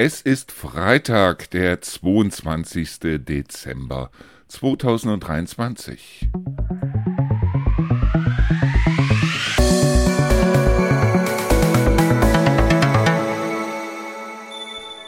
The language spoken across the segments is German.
Es ist Freitag, der 22. Dezember 2023.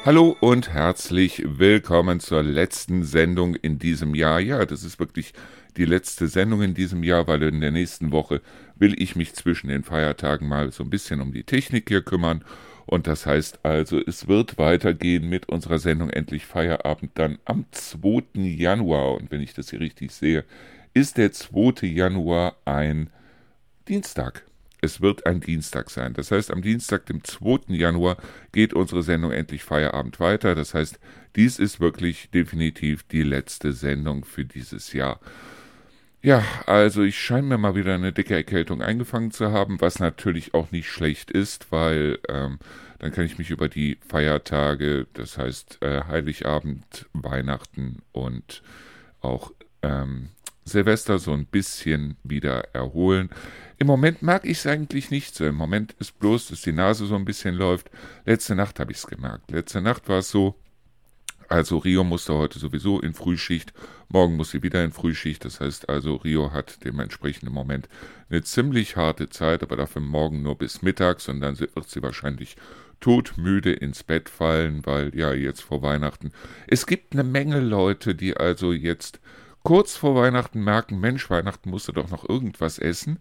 Hallo und herzlich willkommen zur letzten Sendung in diesem Jahr. Ja, das ist wirklich die letzte Sendung in diesem Jahr, weil in der nächsten Woche will ich mich zwischen den Feiertagen mal so ein bisschen um die Technik hier kümmern und das heißt also, es wird weitergehen mit unserer Sendung Endlich Feierabend dann am 2. Januar. Und wenn ich das hier richtig sehe, ist der 2. Januar ein Dienstag. Es wird ein Dienstag sein. Das heißt, am Dienstag, dem 2. Januar, geht unsere Sendung Endlich Feierabend weiter. Das heißt, dies ist wirklich definitiv die letzte Sendung für dieses Jahr. Ja, also ich scheine mir mal wieder eine dicke Erkältung eingefangen zu haben, was natürlich auch nicht schlecht ist, weil ähm, dann kann ich mich über die Feiertage, das heißt äh, Heiligabend, Weihnachten und auch ähm, Silvester so ein bisschen wieder erholen. Im Moment mag ich es eigentlich nicht so. Im Moment ist bloß, dass die Nase so ein bisschen läuft. Letzte Nacht habe ich es gemerkt. Letzte Nacht war es so, also Rio musste heute sowieso in Frühschicht, morgen muss sie wieder in Frühschicht. Das heißt also, Rio hat dementsprechend im Moment eine ziemlich harte Zeit, aber dafür morgen nur bis mittags und dann wird sie wahrscheinlich todmüde ins Bett fallen, weil ja jetzt vor Weihnachten. Es gibt eine Menge Leute, die also jetzt kurz vor Weihnachten merken, Mensch, Weihnachten musst du doch noch irgendwas essen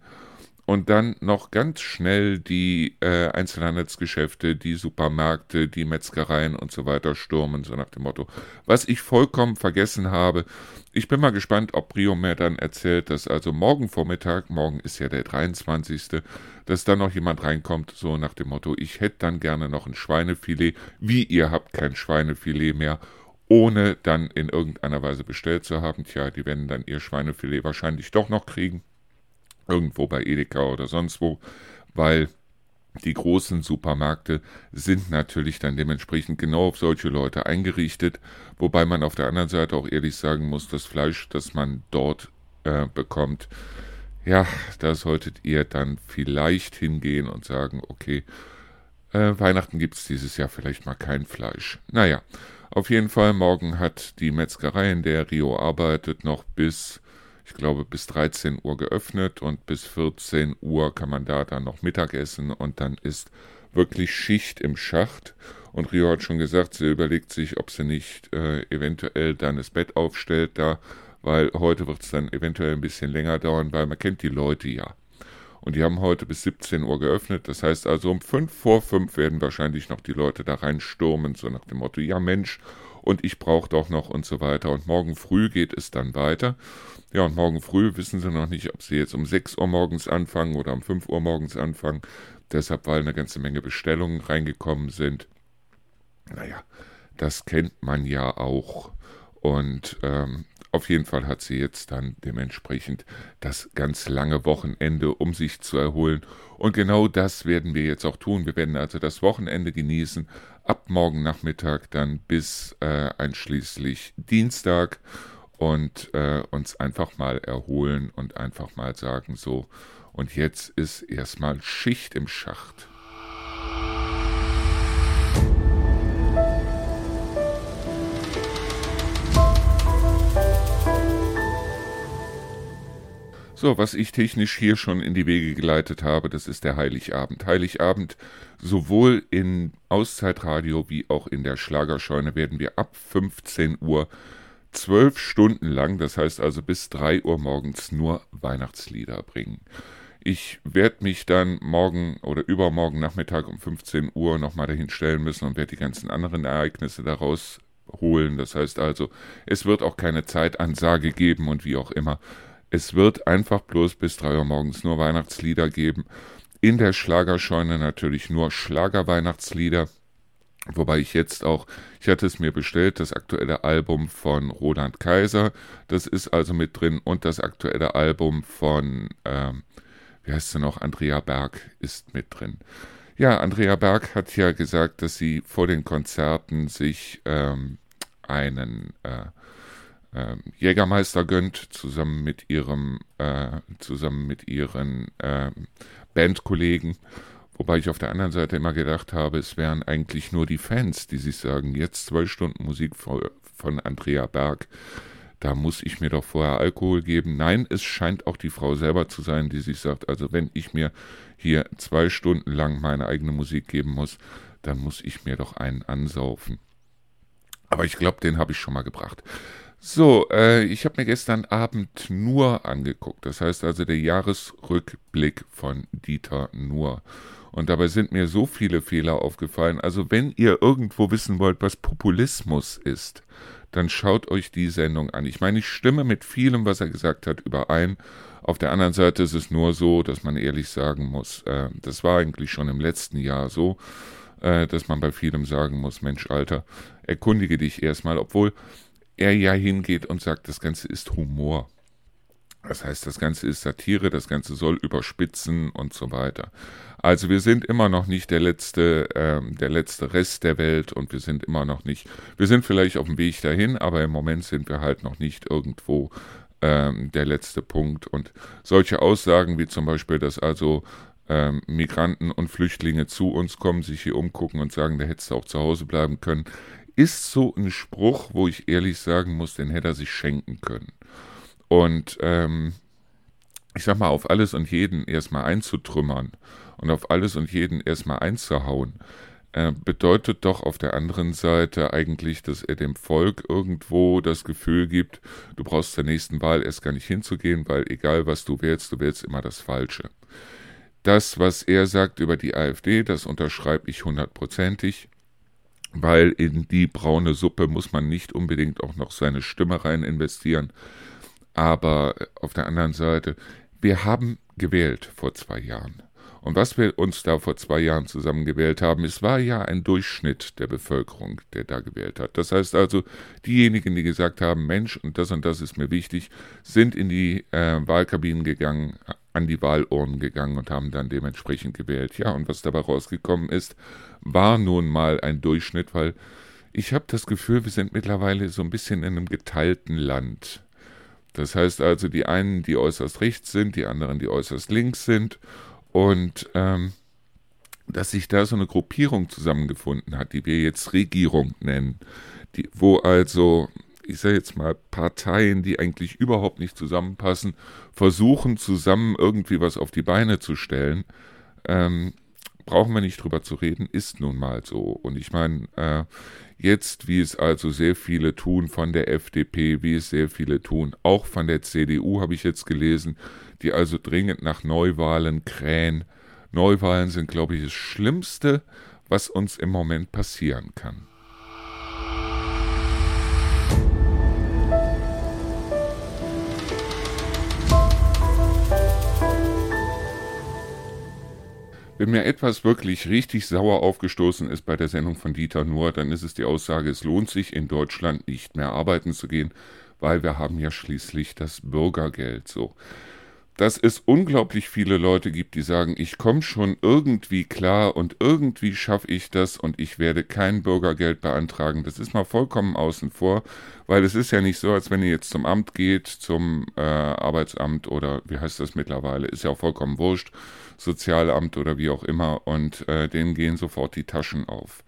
und dann noch ganz schnell die äh, Einzelhandelsgeschäfte, die Supermärkte, die Metzgereien und so weiter stürmen, so nach dem Motto. Was ich vollkommen vergessen habe, ich bin mal gespannt, ob Brio mir dann erzählt, dass also morgen Vormittag, morgen ist ja der 23., dass dann noch jemand reinkommt, so nach dem Motto, ich hätte dann gerne noch ein Schweinefilet, wie ihr habt kein Schweinefilet mehr, ohne dann in irgendeiner Weise bestellt zu haben. Tja, die werden dann ihr Schweinefilet wahrscheinlich doch noch kriegen irgendwo bei Edeka oder sonst wo, weil die großen Supermärkte sind natürlich dann dementsprechend genau auf solche Leute eingerichtet, wobei man auf der anderen Seite auch ehrlich sagen muss, das Fleisch, das man dort äh, bekommt, ja, da solltet ihr dann vielleicht hingehen und sagen, okay, äh, Weihnachten gibt es dieses Jahr vielleicht mal kein Fleisch. Naja, auf jeden Fall, morgen hat die Metzgerei, in der Rio arbeitet, noch bis ich glaube, bis 13 Uhr geöffnet und bis 14 Uhr kann man da dann noch Mittag essen und dann ist wirklich Schicht im Schacht. Und Rio hat schon gesagt, sie überlegt sich, ob sie nicht äh, eventuell dann das Bett aufstellt da, weil heute wird es dann eventuell ein bisschen länger dauern, weil man kennt die Leute ja. Und die haben heute bis 17 Uhr geöffnet. Das heißt also, um 5 vor 5 werden wahrscheinlich noch die Leute da reinstürmen, so nach dem Motto, ja Mensch, und ich brauche doch noch und so weiter. Und morgen früh geht es dann weiter. Ja, und morgen früh wissen sie noch nicht, ob sie jetzt um 6 Uhr morgens anfangen oder um 5 Uhr morgens anfangen. Deshalb, weil eine ganze Menge Bestellungen reingekommen sind. Naja, das kennt man ja auch. Und ähm, auf jeden Fall hat sie jetzt dann dementsprechend das ganz lange Wochenende, um sich zu erholen. Und genau das werden wir jetzt auch tun. Wir werden also das Wochenende genießen, ab morgen Nachmittag dann bis äh, einschließlich Dienstag und äh, uns einfach mal erholen und einfach mal sagen so, und jetzt ist erstmal Schicht im Schacht. So, was ich technisch hier schon in die Wege geleitet habe, das ist der Heiligabend. Heiligabend, sowohl in Auszeitradio wie auch in der Schlagerscheune werden wir ab 15 Uhr zwölf Stunden lang, das heißt also bis drei Uhr morgens, nur Weihnachtslieder bringen. Ich werde mich dann morgen oder übermorgen Nachmittag um 15 Uhr nochmal dahin stellen müssen und werde die ganzen anderen Ereignisse daraus holen. Das heißt also, es wird auch keine Zeitansage geben und wie auch immer. Es wird einfach bloß bis drei Uhr morgens nur Weihnachtslieder geben. In der Schlagerscheune natürlich nur Schlagerweihnachtslieder. Wobei ich jetzt auch, ich hatte es mir bestellt, das aktuelle Album von Roland Kaiser, das ist also mit drin. Und das aktuelle Album von, ähm, wie heißt sie noch, Andrea Berg ist mit drin. Ja, Andrea Berg hat ja gesagt, dass sie vor den Konzerten sich ähm, einen äh, äh, Jägermeister gönnt, zusammen mit ihrem, äh, zusammen mit ihren äh, Bandkollegen Wobei ich auf der anderen Seite immer gedacht habe, es wären eigentlich nur die Fans, die sich sagen, jetzt zwei Stunden Musik von Andrea Berg, da muss ich mir doch vorher Alkohol geben. Nein, es scheint auch die Frau selber zu sein, die sich sagt, also wenn ich mir hier zwei Stunden lang meine eigene Musik geben muss, dann muss ich mir doch einen ansaufen. Aber ich glaube, den habe ich schon mal gebracht. So, äh, ich habe mir gestern Abend nur angeguckt. Das heißt also der Jahresrückblick von Dieter Nur. Und dabei sind mir so viele Fehler aufgefallen. Also wenn ihr irgendwo wissen wollt, was Populismus ist, dann schaut euch die Sendung an. Ich meine, ich stimme mit vielem, was er gesagt hat, überein. Auf der anderen Seite ist es nur so, dass man ehrlich sagen muss, äh, das war eigentlich schon im letzten Jahr so, äh, dass man bei vielem sagen muss, Mensch, Alter, erkundige dich erstmal, obwohl er ja hingeht und sagt, das Ganze ist Humor. Das heißt, das Ganze ist Satire, das Ganze soll überspitzen und so weiter. Also wir sind immer noch nicht der letzte, ähm, der letzte Rest der Welt und wir sind immer noch nicht, wir sind vielleicht auf dem Weg dahin, aber im Moment sind wir halt noch nicht irgendwo ähm, der letzte Punkt. Und solche Aussagen wie zum Beispiel, dass also ähm, Migranten und Flüchtlinge zu uns kommen, sich hier umgucken und sagen, da hättest du auch zu Hause bleiben können, ist so ein Spruch, wo ich ehrlich sagen muss, den hätte er sich schenken können. Und ähm, ich sag mal, auf alles und jeden erstmal einzutrümmern und auf alles und jeden erstmal einzuhauen, äh, bedeutet doch auf der anderen Seite eigentlich, dass er dem Volk irgendwo das Gefühl gibt, du brauchst zur nächsten Wahl erst gar nicht hinzugehen, weil egal was du wählst, du wählst immer das Falsche. Das, was er sagt über die AfD, das unterschreibe ich hundertprozentig weil in die braune Suppe muss man nicht unbedingt auch noch seine Stimme rein investieren. Aber auf der anderen Seite, wir haben gewählt vor zwei Jahren. Und was wir uns da vor zwei Jahren zusammen gewählt haben, es war ja ein Durchschnitt der Bevölkerung, der da gewählt hat. Das heißt also, diejenigen, die gesagt haben, Mensch, und das und das ist mir wichtig, sind in die äh, Wahlkabinen gegangen, an die Wahlurnen gegangen und haben dann dementsprechend gewählt. Ja, und was dabei rausgekommen ist, war nun mal ein Durchschnitt, weil ich habe das Gefühl, wir sind mittlerweile so ein bisschen in einem geteilten Land. Das heißt also, die einen, die äußerst rechts sind, die anderen, die äußerst links sind. Und ähm, dass sich da so eine Gruppierung zusammengefunden hat, die wir jetzt Regierung nennen, die, wo also ich sage jetzt mal, Parteien, die eigentlich überhaupt nicht zusammenpassen, versuchen zusammen irgendwie was auf die Beine zu stellen. Ähm, brauchen wir nicht drüber zu reden, ist nun mal so. Und ich meine, äh, jetzt, wie es also sehr viele tun von der FDP, wie es sehr viele tun, auch von der CDU habe ich jetzt gelesen, die also dringend nach Neuwahlen krähen. Neuwahlen sind, glaube ich, das Schlimmste, was uns im Moment passieren kann. Wenn mir etwas wirklich richtig sauer aufgestoßen ist bei der Sendung von Dieter Nuhr, dann ist es die Aussage, es lohnt sich in Deutschland nicht mehr arbeiten zu gehen, weil wir haben ja schließlich das Bürgergeld so dass es unglaublich viele Leute gibt, die sagen, ich komme schon irgendwie klar und irgendwie schaffe ich das und ich werde kein Bürgergeld beantragen. Das ist mal vollkommen außen vor, weil es ist ja nicht so, als wenn ihr jetzt zum Amt geht, zum äh, Arbeitsamt oder wie heißt das mittlerweile, ist ja auch vollkommen wurscht, Sozialamt oder wie auch immer und äh, denen gehen sofort die Taschen auf.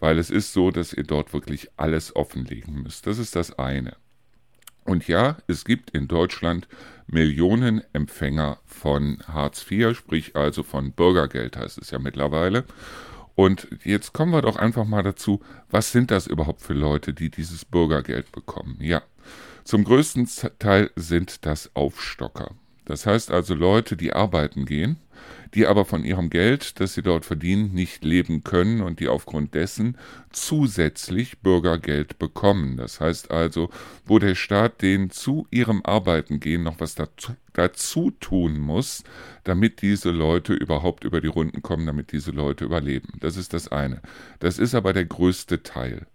Weil es ist so, dass ihr dort wirklich alles offenlegen müsst. Das ist das eine. Und ja, es gibt in Deutschland Millionen Empfänger von Hartz IV, sprich also von Bürgergeld heißt es ja mittlerweile. Und jetzt kommen wir doch einfach mal dazu, was sind das überhaupt für Leute, die dieses Bürgergeld bekommen? Ja, zum größten Teil sind das Aufstocker. Das heißt also Leute, die arbeiten gehen, die aber von ihrem Geld, das sie dort verdienen, nicht leben können und die aufgrund dessen zusätzlich Bürgergeld bekommen. Das heißt also, wo der Staat denen zu ihrem Arbeiten gehen noch was dazu, dazu tun muss, damit diese Leute überhaupt über die Runden kommen, damit diese Leute überleben. Das ist das eine. Das ist aber der größte Teil.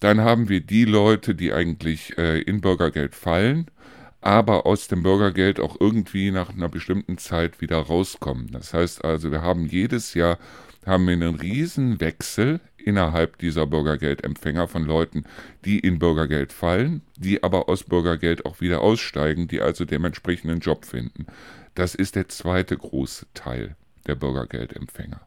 Dann haben wir die Leute, die eigentlich äh, in Bürgergeld fallen aber aus dem Bürgergeld auch irgendwie nach einer bestimmten Zeit wieder rauskommen. Das heißt also, wir haben jedes Jahr haben wir einen riesen Wechsel innerhalb dieser Bürgergeldempfänger von Leuten, die in Bürgergeld fallen, die aber aus Bürgergeld auch wieder aussteigen, die also dementsprechend einen Job finden. Das ist der zweite große Teil der Bürgergeldempfänger.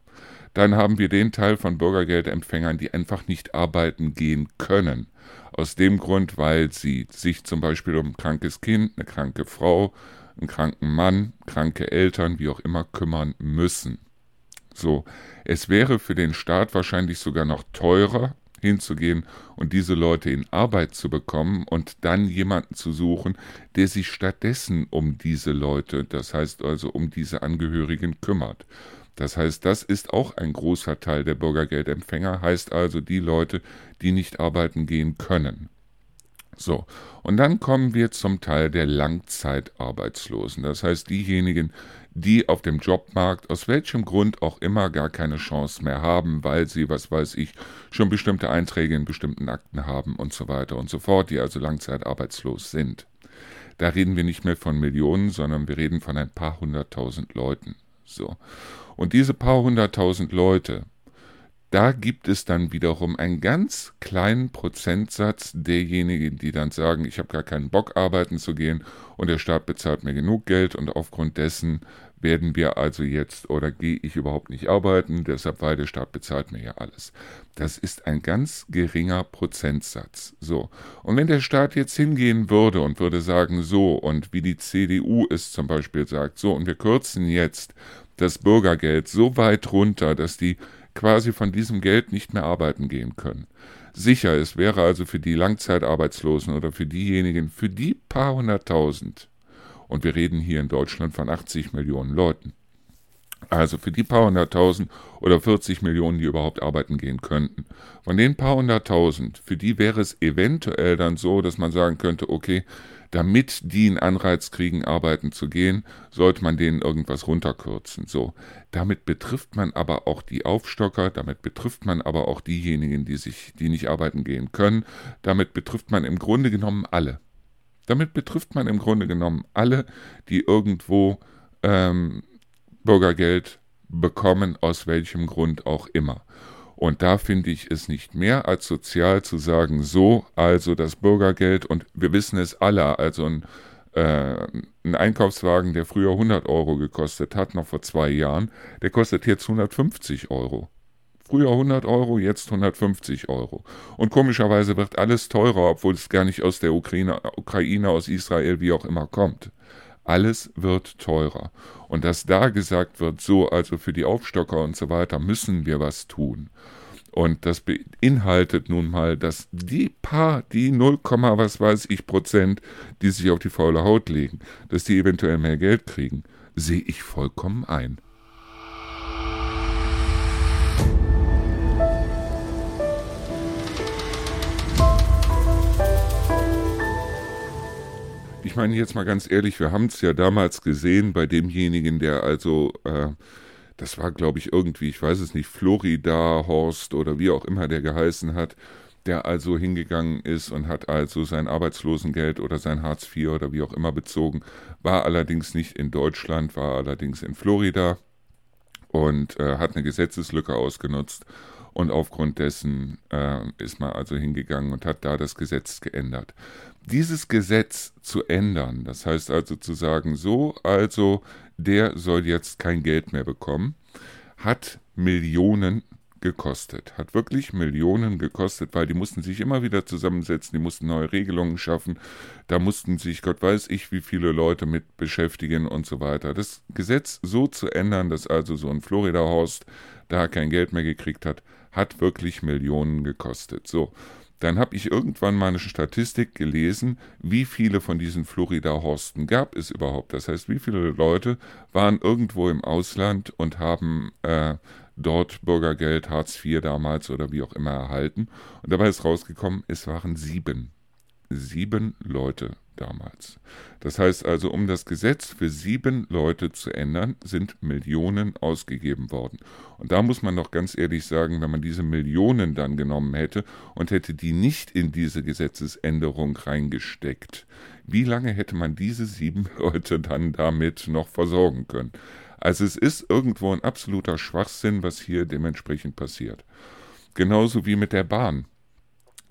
Dann haben wir den Teil von Bürgergeldempfängern, die einfach nicht arbeiten gehen können. Aus dem Grund, weil sie sich zum Beispiel um ein krankes Kind, eine kranke Frau, einen kranken Mann, kranke Eltern, wie auch immer, kümmern müssen. So, es wäre für den Staat wahrscheinlich sogar noch teurer, hinzugehen und diese Leute in Arbeit zu bekommen und dann jemanden zu suchen, der sich stattdessen um diese Leute, das heißt also um diese Angehörigen kümmert. Das heißt, das ist auch ein großer Teil der Bürgergeldempfänger, heißt also die Leute, die nicht arbeiten gehen können. So, und dann kommen wir zum Teil der Langzeitarbeitslosen, das heißt diejenigen, die auf dem Jobmarkt aus welchem Grund auch immer gar keine Chance mehr haben, weil sie, was weiß ich, schon bestimmte Einträge in bestimmten Akten haben und so weiter und so fort, die also langzeitarbeitslos sind. Da reden wir nicht mehr von Millionen, sondern wir reden von ein paar hunderttausend Leuten. So. Und diese paar hunderttausend Leute, da gibt es dann wiederum einen ganz kleinen Prozentsatz derjenigen, die dann sagen, ich habe gar keinen Bock arbeiten zu gehen und der Staat bezahlt mir genug Geld und aufgrund dessen werden wir also jetzt oder gehe ich überhaupt nicht arbeiten, deshalb weil der Staat bezahlt mir ja alles. Das ist ein ganz geringer Prozentsatz. So. Und wenn der Staat jetzt hingehen würde und würde sagen, so, und wie die CDU es zum Beispiel sagt, so, und wir kürzen jetzt das Bürgergeld so weit runter, dass die quasi von diesem Geld nicht mehr arbeiten gehen können. Sicher, es wäre also für die Langzeitarbeitslosen oder für diejenigen, für die paar hunderttausend, und wir reden hier in Deutschland von 80 Millionen Leuten, also für die paar hunderttausend oder 40 Millionen, die überhaupt arbeiten gehen könnten. Von den paar hunderttausend, für die wäre es eventuell dann so, dass man sagen könnte, okay, damit die einen Anreiz kriegen, arbeiten zu gehen, sollte man denen irgendwas runterkürzen. So, damit betrifft man aber auch die Aufstocker, damit betrifft man aber auch diejenigen, die sich, die nicht arbeiten gehen können, damit betrifft man im Grunde genommen alle. Damit betrifft man im Grunde genommen alle, die irgendwo ähm, Bürgergeld bekommen, aus welchem Grund auch immer. Und da finde ich es nicht mehr als sozial zu sagen, so, also das Bürgergeld, und wir wissen es alle, also ein, äh, ein Einkaufswagen, der früher 100 Euro gekostet hat, noch vor zwei Jahren, der kostet jetzt 150 Euro. Früher 100 Euro, jetzt 150 Euro. Und komischerweise wird alles teurer, obwohl es gar nicht aus der Ukraine, Ukraine, aus Israel, wie auch immer kommt. Alles wird teurer. Und dass da gesagt wird, so, also für die Aufstocker und so weiter müssen wir was tun. Und das beinhaltet nun mal, dass die paar, die 0, was weiß ich Prozent, die sich auf die faule Haut legen, dass die eventuell mehr Geld kriegen, sehe ich vollkommen ein. Ich meine jetzt mal ganz ehrlich, wir haben es ja damals gesehen bei demjenigen, der also, äh, das war glaube ich irgendwie, ich weiß es nicht, Florida Horst oder wie auch immer der geheißen hat, der also hingegangen ist und hat also sein Arbeitslosengeld oder sein Hartz IV oder wie auch immer bezogen, war allerdings nicht in Deutschland, war allerdings in Florida und äh, hat eine Gesetzeslücke ausgenutzt und aufgrund dessen äh, ist man also hingegangen und hat da das Gesetz geändert. Dieses Gesetz zu ändern, das heißt also zu sagen, so, also der soll jetzt kein Geld mehr bekommen, hat Millionen gekostet, hat wirklich Millionen gekostet, weil die mussten sich immer wieder zusammensetzen, die mussten neue Regelungen schaffen, da mussten sich Gott weiß ich wie viele Leute mit beschäftigen und so weiter. Das Gesetz so zu ändern, dass also so ein Florida-Horst da kein Geld mehr gekriegt hat, hat wirklich Millionen gekostet. So, dann habe ich irgendwann mal eine Statistik gelesen, wie viele von diesen Florida-Horsten gab es überhaupt. Das heißt, wie viele Leute waren irgendwo im Ausland und haben äh, dort Bürgergeld, Hartz IV damals oder wie auch immer erhalten. Und dabei ist rausgekommen, es waren sieben. Sieben Leute damals. Das heißt also, um das Gesetz für sieben Leute zu ändern, sind Millionen ausgegeben worden. Und da muss man doch ganz ehrlich sagen, wenn man diese Millionen dann genommen hätte und hätte die nicht in diese Gesetzesänderung reingesteckt, wie lange hätte man diese sieben Leute dann damit noch versorgen können? Also es ist irgendwo ein absoluter Schwachsinn, was hier dementsprechend passiert. Genauso wie mit der Bahn.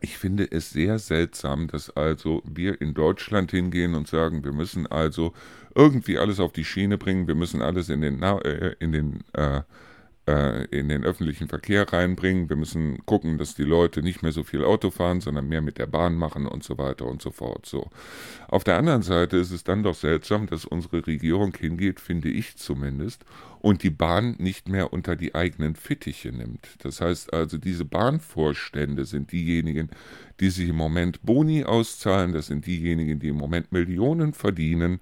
Ich finde es sehr seltsam, dass also wir in Deutschland hingehen und sagen, wir müssen also irgendwie alles auf die Schiene bringen, wir müssen alles in den, äh, in den äh, äh, in den öffentlichen Verkehr reinbringen. Wir müssen gucken, dass die Leute nicht mehr so viel Auto fahren, sondern mehr mit der Bahn machen und so weiter und so fort. So. Auf der anderen Seite ist es dann doch seltsam, dass unsere Regierung hingeht, finde ich zumindest, und die Bahn nicht mehr unter die eigenen Fittiche nimmt. Das heißt also, diese Bahnvorstände sind diejenigen, die sich im Moment Boni auszahlen, das sind diejenigen, die im Moment Millionen verdienen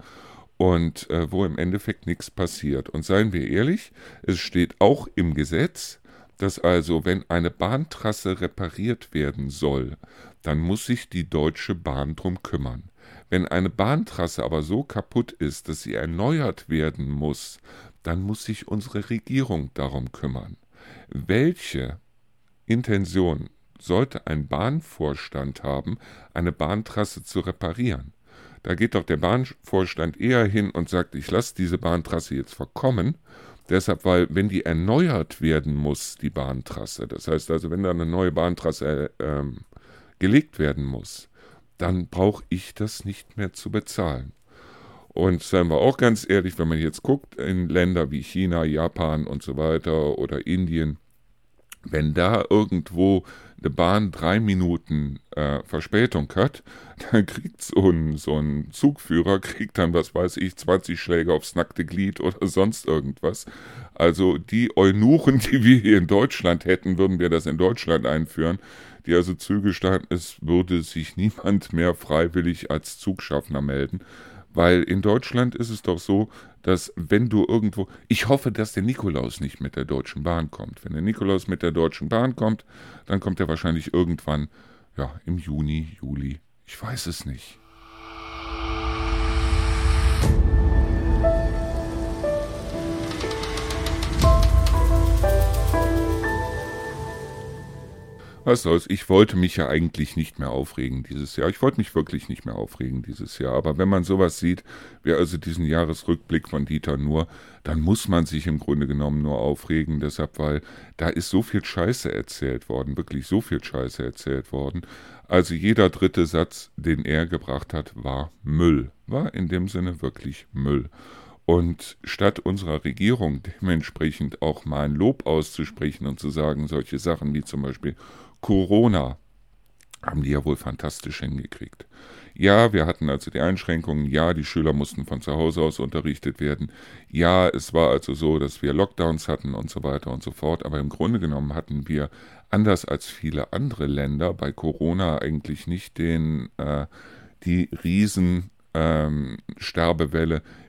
und äh, wo im Endeffekt nichts passiert. Und seien wir ehrlich, es steht auch im Gesetz, dass also, wenn eine Bahntrasse repariert werden soll, dann muss sich die Deutsche Bahn drum kümmern. Wenn eine Bahntrasse aber so kaputt ist, dass sie erneuert werden muss, dann muss sich unsere Regierung darum kümmern. Welche Intention sollte ein Bahnvorstand haben, eine Bahntrasse zu reparieren? Da geht doch der Bahnvorstand eher hin und sagt, ich lasse diese Bahntrasse jetzt verkommen. Deshalb, weil wenn die erneuert werden muss, die Bahntrasse, das heißt also, wenn da eine neue Bahntrasse äh, gelegt werden muss, dann brauche ich das nicht mehr zu bezahlen. Und seien wir auch ganz ehrlich, wenn man jetzt guckt in Länder wie China, Japan und so weiter oder Indien, wenn da irgendwo eine Bahn drei Minuten äh, Verspätung hat, dann kriegt so ein, so ein Zugführer, kriegt dann, was weiß ich, 20 Schläge aufs nackte Glied oder sonst irgendwas. Also die Eunuchen, die wir hier in Deutschland hätten, würden wir das in Deutschland einführen, die also Züge starten, es würde sich niemand mehr freiwillig als Zugschaffner melden. Weil in Deutschland ist es doch so, dass wenn du irgendwo, ich hoffe, dass der Nikolaus nicht mit der Deutschen Bahn kommt. Wenn der Nikolaus mit der Deutschen Bahn kommt, dann kommt er wahrscheinlich irgendwann, ja, im Juni, Juli. Ich weiß es nicht. Was soll's, ich wollte mich ja eigentlich nicht mehr aufregen dieses Jahr. Ich wollte mich wirklich nicht mehr aufregen dieses Jahr. Aber wenn man sowas sieht, wie also diesen Jahresrückblick von Dieter Nur, dann muss man sich im Grunde genommen nur aufregen. Deshalb, weil da ist so viel Scheiße erzählt worden, wirklich so viel Scheiße erzählt worden. Also jeder dritte Satz, den er gebracht hat, war Müll. War in dem Sinne wirklich Müll. Und statt unserer Regierung dementsprechend auch mal ein Lob auszusprechen und zu sagen, solche Sachen wie zum Beispiel Corona. Haben die ja wohl fantastisch hingekriegt. Ja, wir hatten also die Einschränkungen, ja, die Schüler mussten von zu Hause aus unterrichtet werden, ja, es war also so, dass wir Lockdowns hatten und so weiter und so fort, aber im Grunde genommen hatten wir, anders als viele andere Länder, bei Corona eigentlich nicht den, äh, die riesen ähm,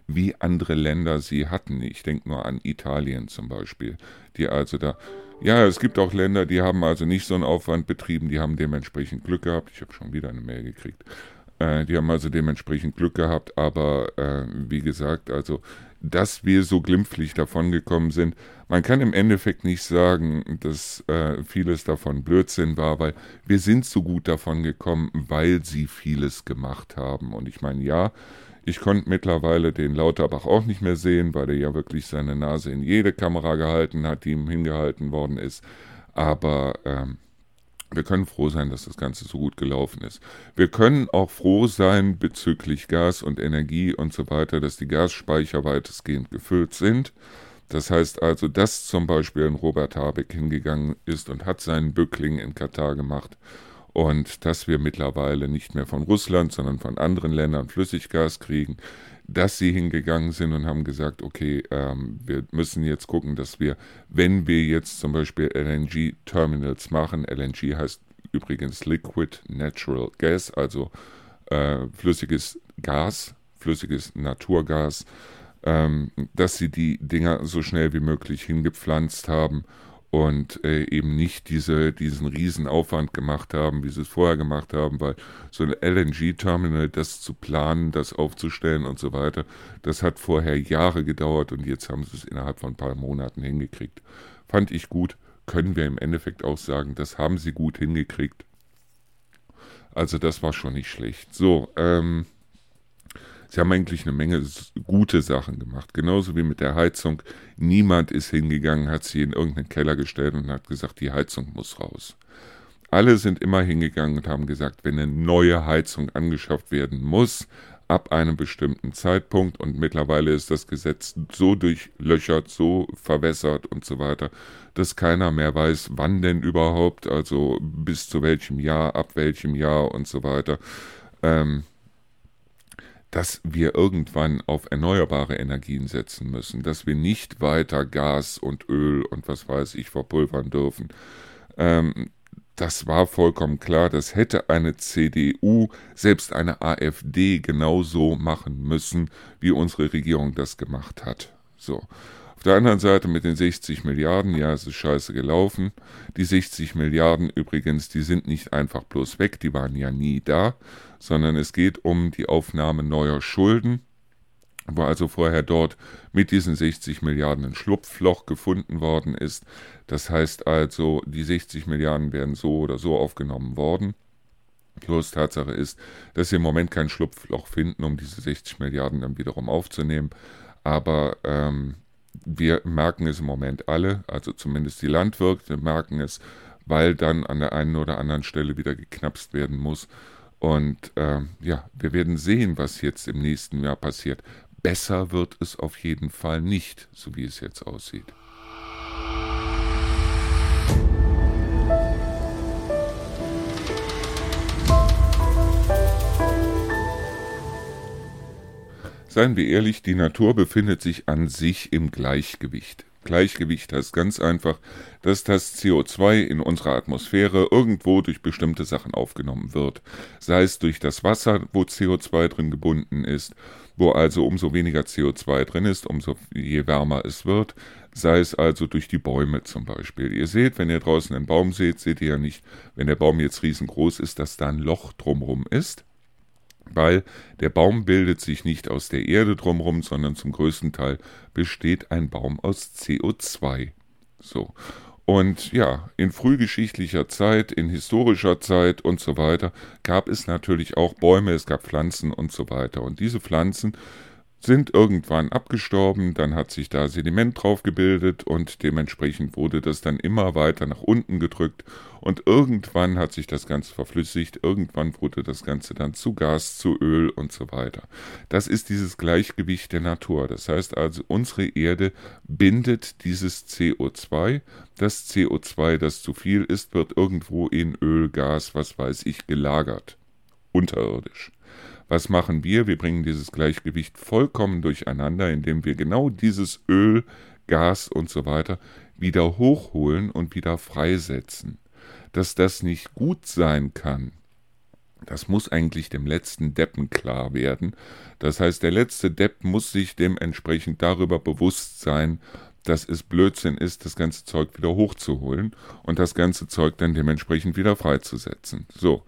wie andere Länder sie hatten. Ich denke nur an Italien zum Beispiel, die also da ja, es gibt auch Länder, die haben also nicht so einen Aufwand betrieben, die haben dementsprechend Glück gehabt. Ich habe schon wieder eine Mail gekriegt. Äh, die haben also dementsprechend Glück gehabt, aber äh, wie gesagt, also dass wir so glimpflich davongekommen sind. Man kann im Endeffekt nicht sagen, dass äh, vieles davon Blödsinn war, weil wir sind so gut davon gekommen, weil sie vieles gemacht haben. Und ich meine, ja, ich konnte mittlerweile den Lauterbach auch nicht mehr sehen, weil er ja wirklich seine Nase in jede Kamera gehalten hat, die ihm hingehalten worden ist. Aber ähm, wir können froh sein, dass das Ganze so gut gelaufen ist. Wir können auch froh sein bezüglich Gas und Energie und so weiter, dass die Gasspeicher weitestgehend gefüllt sind. Das heißt also, dass zum Beispiel ein Robert Habeck hingegangen ist und hat seinen Bückling in Katar gemacht und dass wir mittlerweile nicht mehr von Russland, sondern von anderen Ländern Flüssiggas kriegen, dass sie hingegangen sind und haben gesagt, okay, ähm, wir müssen jetzt gucken, dass wir, wenn wir jetzt zum Beispiel LNG-Terminals machen, LNG heißt übrigens Liquid Natural Gas, also äh, flüssiges Gas, flüssiges Naturgas, ähm, dass sie die Dinger so schnell wie möglich hingepflanzt haben und äh, eben nicht diese, diesen riesen Aufwand gemacht haben, wie sie es vorher gemacht haben, weil so ein LNG-Terminal, das zu planen, das aufzustellen und so weiter, das hat vorher Jahre gedauert und jetzt haben sie es innerhalb von ein paar Monaten hingekriegt. Fand ich gut, können wir im Endeffekt auch sagen, das haben sie gut hingekriegt. Also das war schon nicht schlecht. So, ähm, Sie haben eigentlich eine Menge gute Sachen gemacht. Genauso wie mit der Heizung. Niemand ist hingegangen, hat sie in irgendeinen Keller gestellt und hat gesagt, die Heizung muss raus. Alle sind immer hingegangen und haben gesagt, wenn eine neue Heizung angeschafft werden muss, ab einem bestimmten Zeitpunkt und mittlerweile ist das Gesetz so durchlöchert, so verwässert und so weiter, dass keiner mehr weiß, wann denn überhaupt, also bis zu welchem Jahr, ab welchem Jahr und so weiter. Ähm, dass wir irgendwann auf erneuerbare Energien setzen müssen, dass wir nicht weiter Gas und Öl und was weiß ich verpulvern dürfen. Ähm, das war vollkommen klar, das hätte eine CDU, selbst eine AfD genauso machen müssen, wie unsere Regierung das gemacht hat. So. Auf der anderen Seite mit den 60 Milliarden, ja, es ist scheiße gelaufen. Die 60 Milliarden übrigens, die sind nicht einfach bloß weg, die waren ja nie da, sondern es geht um die Aufnahme neuer Schulden, wo also vorher dort mit diesen 60 Milliarden ein Schlupfloch gefunden worden ist. Das heißt also, die 60 Milliarden werden so oder so aufgenommen worden. Bloß Tatsache ist, dass sie im Moment kein Schlupfloch finden, um diese 60 Milliarden dann wiederum aufzunehmen. Aber ähm, wir merken es im Moment alle, also zumindest die Landwirte merken es, weil dann an der einen oder anderen Stelle wieder geknapst werden muss. Und äh, ja, wir werden sehen, was jetzt im nächsten Jahr passiert. Besser wird es auf jeden Fall nicht, so wie es jetzt aussieht. Seien wir ehrlich, die Natur befindet sich an sich im Gleichgewicht. Gleichgewicht heißt ganz einfach, dass das CO2 in unserer Atmosphäre irgendwo durch bestimmte Sachen aufgenommen wird. Sei es durch das Wasser, wo CO2 drin gebunden ist, wo also umso weniger CO2 drin ist, umso je wärmer es wird, sei es also durch die Bäume zum Beispiel. Ihr seht, wenn ihr draußen einen Baum seht, seht ihr ja nicht, wenn der Baum jetzt riesengroß ist, dass da ein Loch drumherum ist weil der Baum bildet sich nicht aus der Erde drumherum, sondern zum größten Teil besteht ein Baum aus CO2. So. Und ja, in frühgeschichtlicher Zeit, in historischer Zeit und so weiter gab es natürlich auch Bäume, es gab Pflanzen und so weiter. Und diese Pflanzen sind irgendwann abgestorben, dann hat sich da Sediment drauf gebildet und dementsprechend wurde das dann immer weiter nach unten gedrückt und irgendwann hat sich das Ganze verflüssigt, irgendwann wurde das Ganze dann zu Gas, zu Öl und so weiter. Das ist dieses Gleichgewicht der Natur. Das heißt also, unsere Erde bindet dieses CO2. Das CO2, das zu viel ist, wird irgendwo in Öl, Gas, was weiß ich, gelagert. Unterirdisch. Was machen wir? Wir bringen dieses Gleichgewicht vollkommen durcheinander, indem wir genau dieses Öl, Gas und so weiter wieder hochholen und wieder freisetzen. Dass das nicht gut sein kann, das muss eigentlich dem letzten Deppen klar werden. Das heißt, der letzte Depp muss sich dementsprechend darüber bewusst sein, dass es Blödsinn ist, das ganze Zeug wieder hochzuholen und das ganze Zeug dann dementsprechend wieder freizusetzen. So,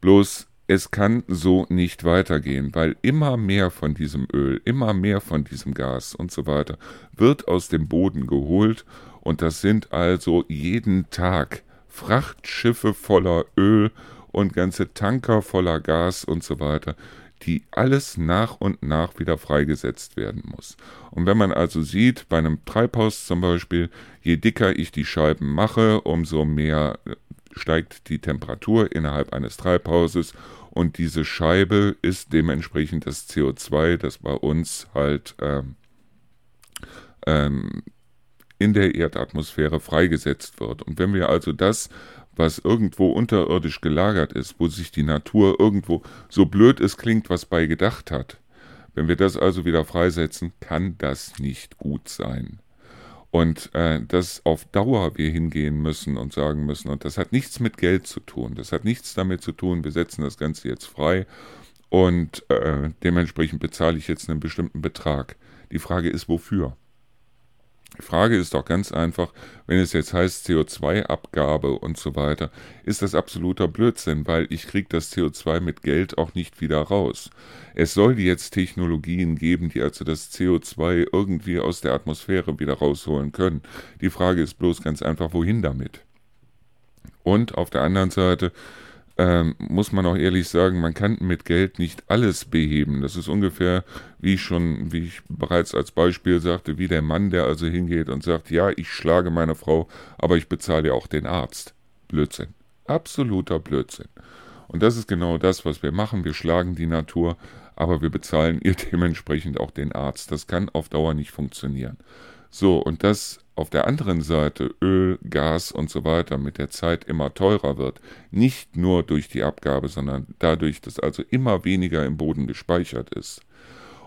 bloß es kann so nicht weitergehen, weil immer mehr von diesem Öl, immer mehr von diesem Gas und so weiter wird aus dem Boden geholt und das sind also jeden Tag Frachtschiffe voller Öl und ganze Tanker voller Gas und so weiter, die alles nach und nach wieder freigesetzt werden muss. Und wenn man also sieht, bei einem Treibhaus zum Beispiel, je dicker ich die Scheiben mache, umso mehr steigt die Temperatur innerhalb eines Treibhauses und diese Scheibe ist dementsprechend das CO2, das bei uns halt ähm, ähm, in der Erdatmosphäre freigesetzt wird. Und wenn wir also das, was irgendwo unterirdisch gelagert ist, wo sich die Natur irgendwo, so blöd es klingt, was bei gedacht hat, wenn wir das also wieder freisetzen, kann das nicht gut sein. Und äh, dass auf Dauer wir hingehen müssen und sagen müssen, und das hat nichts mit Geld zu tun, das hat nichts damit zu tun, wir setzen das Ganze jetzt frei und äh, dementsprechend bezahle ich jetzt einen bestimmten Betrag. Die Frage ist, wofür? Die Frage ist doch ganz einfach, wenn es jetzt heißt CO2-Abgabe und so weiter, ist das absoluter Blödsinn, weil ich kriege das CO2 mit Geld auch nicht wieder raus. Es soll jetzt Technologien geben, die also das CO2 irgendwie aus der Atmosphäre wieder rausholen können. Die Frage ist bloß ganz einfach, wohin damit? Und auf der anderen Seite, ähm, muss man auch ehrlich sagen, man kann mit Geld nicht alles beheben. Das ist ungefähr, wie ich schon, wie ich bereits als Beispiel sagte, wie der Mann, der also hingeht und sagt, ja, ich schlage meine Frau, aber ich bezahle ja auch den Arzt. Blödsinn. Absoluter Blödsinn. Und das ist genau das, was wir machen. Wir schlagen die Natur, aber wir bezahlen ihr dementsprechend auch den Arzt. Das kann auf Dauer nicht funktionieren. So, und dass auf der anderen Seite Öl, Gas und so weiter mit der Zeit immer teurer wird, nicht nur durch die Abgabe, sondern dadurch, dass also immer weniger im Boden gespeichert ist.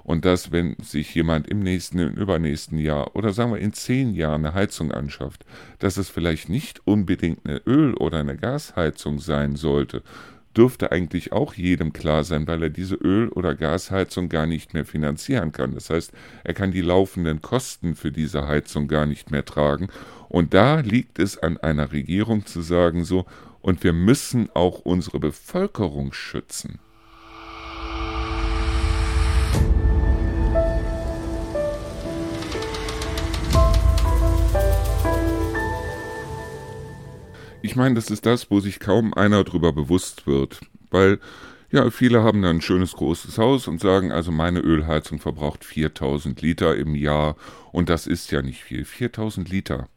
Und dass, wenn sich jemand im nächsten, im übernächsten Jahr oder sagen wir in zehn Jahren eine Heizung anschafft, dass es vielleicht nicht unbedingt eine Öl- oder eine Gasheizung sein sollte, dürfte eigentlich auch jedem klar sein, weil er diese Öl- oder Gasheizung gar nicht mehr finanzieren kann. Das heißt, er kann die laufenden Kosten für diese Heizung gar nicht mehr tragen. Und da liegt es an einer Regierung zu sagen, so, und wir müssen auch unsere Bevölkerung schützen. Ich meine, das ist das, wo sich kaum einer drüber bewusst wird, weil ja, viele haben dann ein schönes großes Haus und sagen, also meine Ölheizung verbraucht 4000 Liter im Jahr und das ist ja nicht viel. 4000 Liter.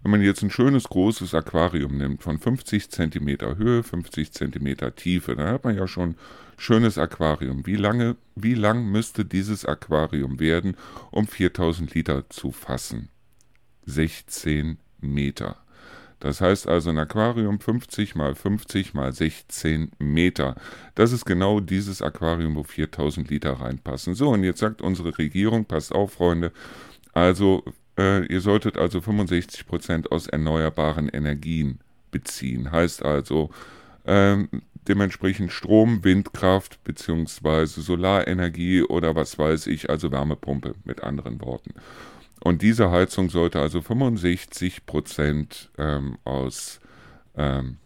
Wenn man jetzt ein schönes großes Aquarium nimmt von 50 Zentimeter Höhe, 50 Zentimeter Tiefe, dann hat man ja schon schönes Aquarium. Wie lange, wie lang müsste dieses Aquarium werden, um 4000 Liter zu fassen? 16 Meter. Das heißt also ein Aquarium 50 mal 50 mal 16 Meter. Das ist genau dieses Aquarium, wo 4000 Liter reinpassen. So, und jetzt sagt unsere Regierung, passt auf, Freunde, also äh, ihr solltet also 65 Prozent aus erneuerbaren Energien beziehen. Heißt also, ähm, dementsprechend Strom, Windkraft beziehungsweise Solarenergie oder was weiß ich, also Wärmepumpe mit anderen Worten. Und diese Heizung sollte also 65 Prozent ähm, aus ähm,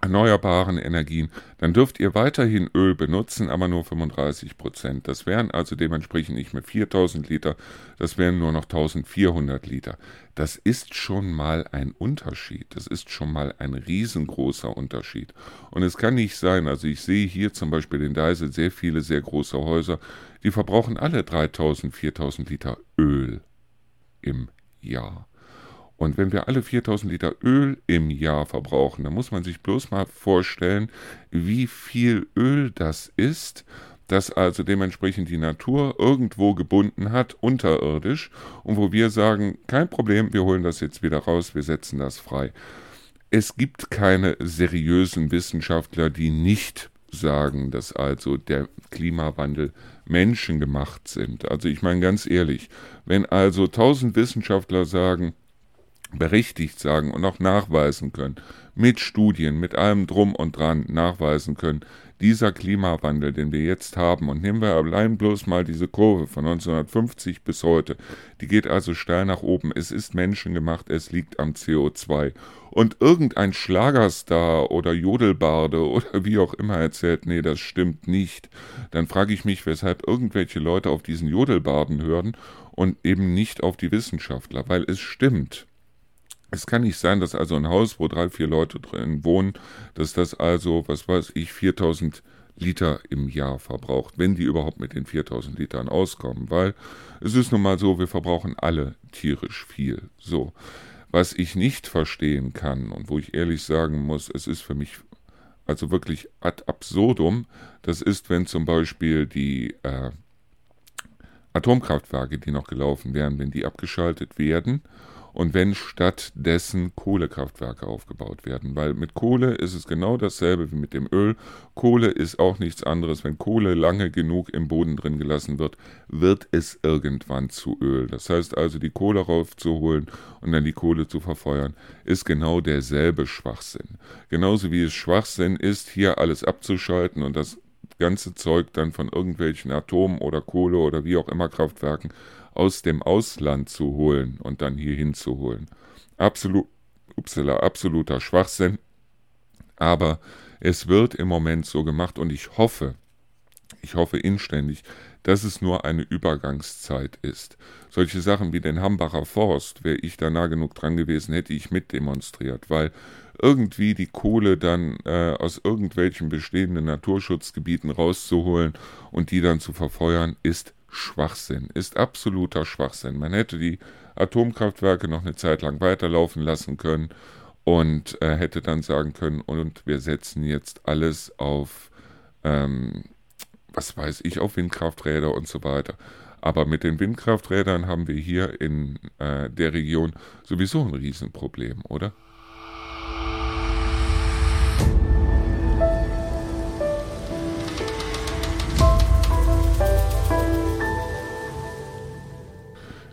erneuerbaren Energien, dann dürft ihr weiterhin Öl benutzen, aber nur 35 Prozent. Das wären also dementsprechend nicht mehr 4000 Liter, das wären nur noch 1400 Liter. Das ist schon mal ein Unterschied. Das ist schon mal ein riesengroßer Unterschied. Und es kann nicht sein, also ich sehe hier zum Beispiel in Deisel sehr viele sehr große Häuser, die verbrauchen alle 3000, 4000 Liter Öl im Jahr. Und wenn wir alle 4000 Liter Öl im Jahr verbrauchen, dann muss man sich bloß mal vorstellen, wie viel Öl das ist, das also dementsprechend die Natur irgendwo gebunden hat, unterirdisch, und wo wir sagen, kein Problem, wir holen das jetzt wieder raus, wir setzen das frei. Es gibt keine seriösen Wissenschaftler, die nicht sagen, dass also der Klimawandel menschengemacht sind. Also ich meine ganz ehrlich, wenn also tausend Wissenschaftler sagen, berechtigt sagen und auch nachweisen können, mit Studien, mit allem drum und dran nachweisen können, dieser Klimawandel, den wir jetzt haben, und nehmen wir allein bloß mal diese Kurve von 1950 bis heute, die geht also steil nach oben. Es ist menschengemacht, es liegt am CO2. Und irgendein Schlagerstar oder Jodelbarde oder wie auch immer erzählt, nee, das stimmt nicht. Dann frage ich mich, weshalb irgendwelche Leute auf diesen Jodelbarden hören und eben nicht auf die Wissenschaftler, weil es stimmt. Es kann nicht sein, dass also ein Haus, wo drei, vier Leute drin wohnen, dass das also, was weiß ich, 4000 Liter im Jahr verbraucht, wenn die überhaupt mit den 4000 Litern auskommen, weil es ist nun mal so, wir verbrauchen alle tierisch viel. So. Was ich nicht verstehen kann und wo ich ehrlich sagen muss, es ist für mich also wirklich ad absurdum, das ist, wenn zum Beispiel die äh, Atomkraftwerke, die noch gelaufen wären, wenn die abgeschaltet werden und wenn stattdessen Kohlekraftwerke aufgebaut werden. Weil mit Kohle ist es genau dasselbe wie mit dem Öl. Kohle ist auch nichts anderes. Wenn Kohle lange genug im Boden drin gelassen wird, wird es irgendwann zu Öl. Das heißt also, die Kohle raufzuholen und dann die Kohle zu verfeuern, ist genau derselbe Schwachsinn. Genauso wie es Schwachsinn ist, hier alles abzuschalten und das ganze Zeug dann von irgendwelchen Atom- oder Kohle- oder wie auch immer Kraftwerken aus dem Ausland zu holen und dann hier hinzuholen. Absolut, upsala, absoluter Schwachsinn. Aber es wird im Moment so gemacht und ich hoffe, ich hoffe inständig, dass es nur eine Übergangszeit ist. Solche Sachen wie den Hambacher Forst, wäre ich da nah genug dran gewesen, hätte ich mitdemonstriert, weil irgendwie die Kohle dann äh, aus irgendwelchen bestehenden Naturschutzgebieten rauszuholen und die dann zu verfeuern, ist Schwachsinn, ist absoluter Schwachsinn. Man hätte die Atomkraftwerke noch eine Zeit lang weiterlaufen lassen können und äh, hätte dann sagen können, und wir setzen jetzt alles auf ähm, was weiß ich, auf Windkrafträder und so weiter. Aber mit den Windkrafträdern haben wir hier in äh, der Region sowieso ein Riesenproblem, oder?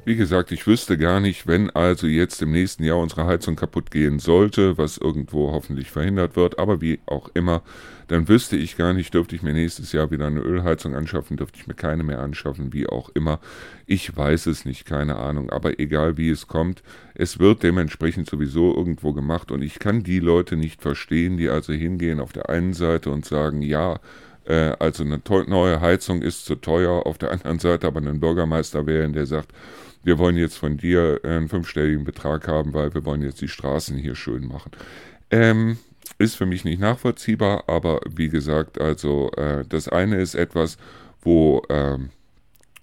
Wie gesagt, ich wüsste gar nicht, wenn also jetzt im nächsten Jahr unsere Heizung kaputt gehen sollte, was irgendwo hoffentlich verhindert wird, aber wie auch immer, dann wüsste ich gar nicht, dürfte ich mir nächstes Jahr wieder eine Ölheizung anschaffen, dürfte ich mir keine mehr anschaffen, wie auch immer. Ich weiß es nicht, keine Ahnung, aber egal wie es kommt, es wird dementsprechend sowieso irgendwo gemacht und ich kann die Leute nicht verstehen, die also hingehen auf der einen Seite und sagen, ja, äh, also eine neue Heizung ist zu teuer, auf der anderen Seite aber einen Bürgermeister wählen, der sagt, wir wollen jetzt von dir einen fünfstelligen Betrag haben, weil wir wollen jetzt die Straßen hier schön machen. Ähm, ist für mich nicht nachvollziehbar, aber wie gesagt, also äh, das eine ist etwas, wo ähm,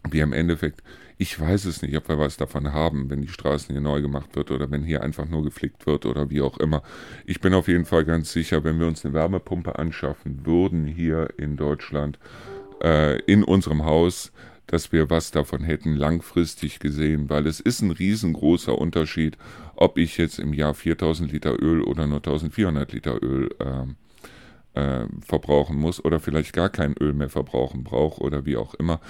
wir im Endeffekt, ich weiß es nicht, ob wir was davon haben, wenn die Straßen hier neu gemacht wird oder wenn hier einfach nur geflickt wird oder wie auch immer. Ich bin auf jeden Fall ganz sicher, wenn wir uns eine Wärmepumpe anschaffen würden hier in Deutschland, äh, in unserem Haus, dass wir was davon hätten langfristig gesehen, weil es ist ein riesengroßer Unterschied, ob ich jetzt im Jahr 4000 Liter Öl oder nur 1400 Liter Öl äh, äh, verbrauchen muss oder vielleicht gar kein Öl mehr verbrauchen brauche oder wie auch immer,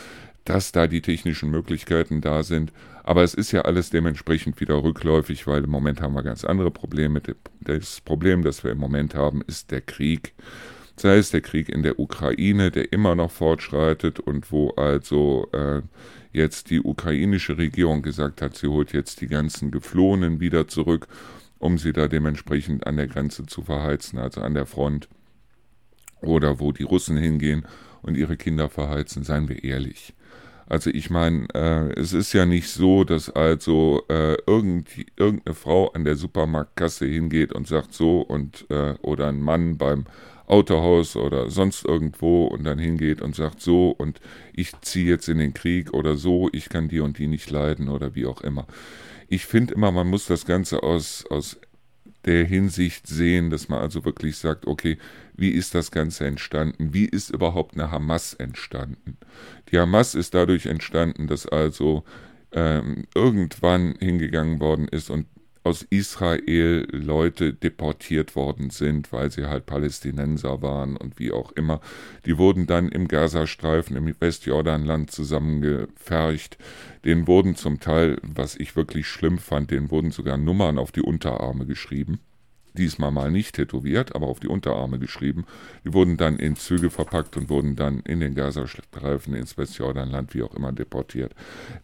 dass da die technischen Möglichkeiten da sind. Aber es ist ja alles dementsprechend wieder rückläufig, weil im Moment haben wir ganz andere Probleme. Das Problem, das wir im Moment haben, ist der Krieg sei es der Krieg in der Ukraine, der immer noch fortschreitet und wo also äh, jetzt die ukrainische Regierung gesagt hat, sie holt jetzt die ganzen Geflohenen wieder zurück, um sie da dementsprechend an der Grenze zu verheizen, also an der Front. Oder wo die Russen hingehen und ihre Kinder verheizen, seien wir ehrlich. Also ich meine, äh, es ist ja nicht so, dass also äh, irgend, irgendeine Frau an der Supermarktkasse hingeht und sagt so und äh, oder ein Mann beim Autohaus oder sonst irgendwo und dann hingeht und sagt so und ich ziehe jetzt in den Krieg oder so, ich kann die und die nicht leiden oder wie auch immer. Ich finde immer, man muss das Ganze aus, aus der Hinsicht sehen, dass man also wirklich sagt, okay, wie ist das Ganze entstanden? Wie ist überhaupt eine Hamas entstanden? Die Hamas ist dadurch entstanden, dass also ähm, irgendwann hingegangen worden ist und aus Israel Leute deportiert worden sind, weil sie halt Palästinenser waren und wie auch immer. Die wurden dann im Gazastreifen, im Westjordanland zusammengefercht. Denen wurden zum Teil, was ich wirklich schlimm fand, denen wurden sogar Nummern auf die Unterarme geschrieben. Diesmal mal nicht tätowiert, aber auf die Unterarme geschrieben. Die wurden dann in Züge verpackt und wurden dann in den Gazastreifen, ins Westjordanland, wie auch immer, deportiert.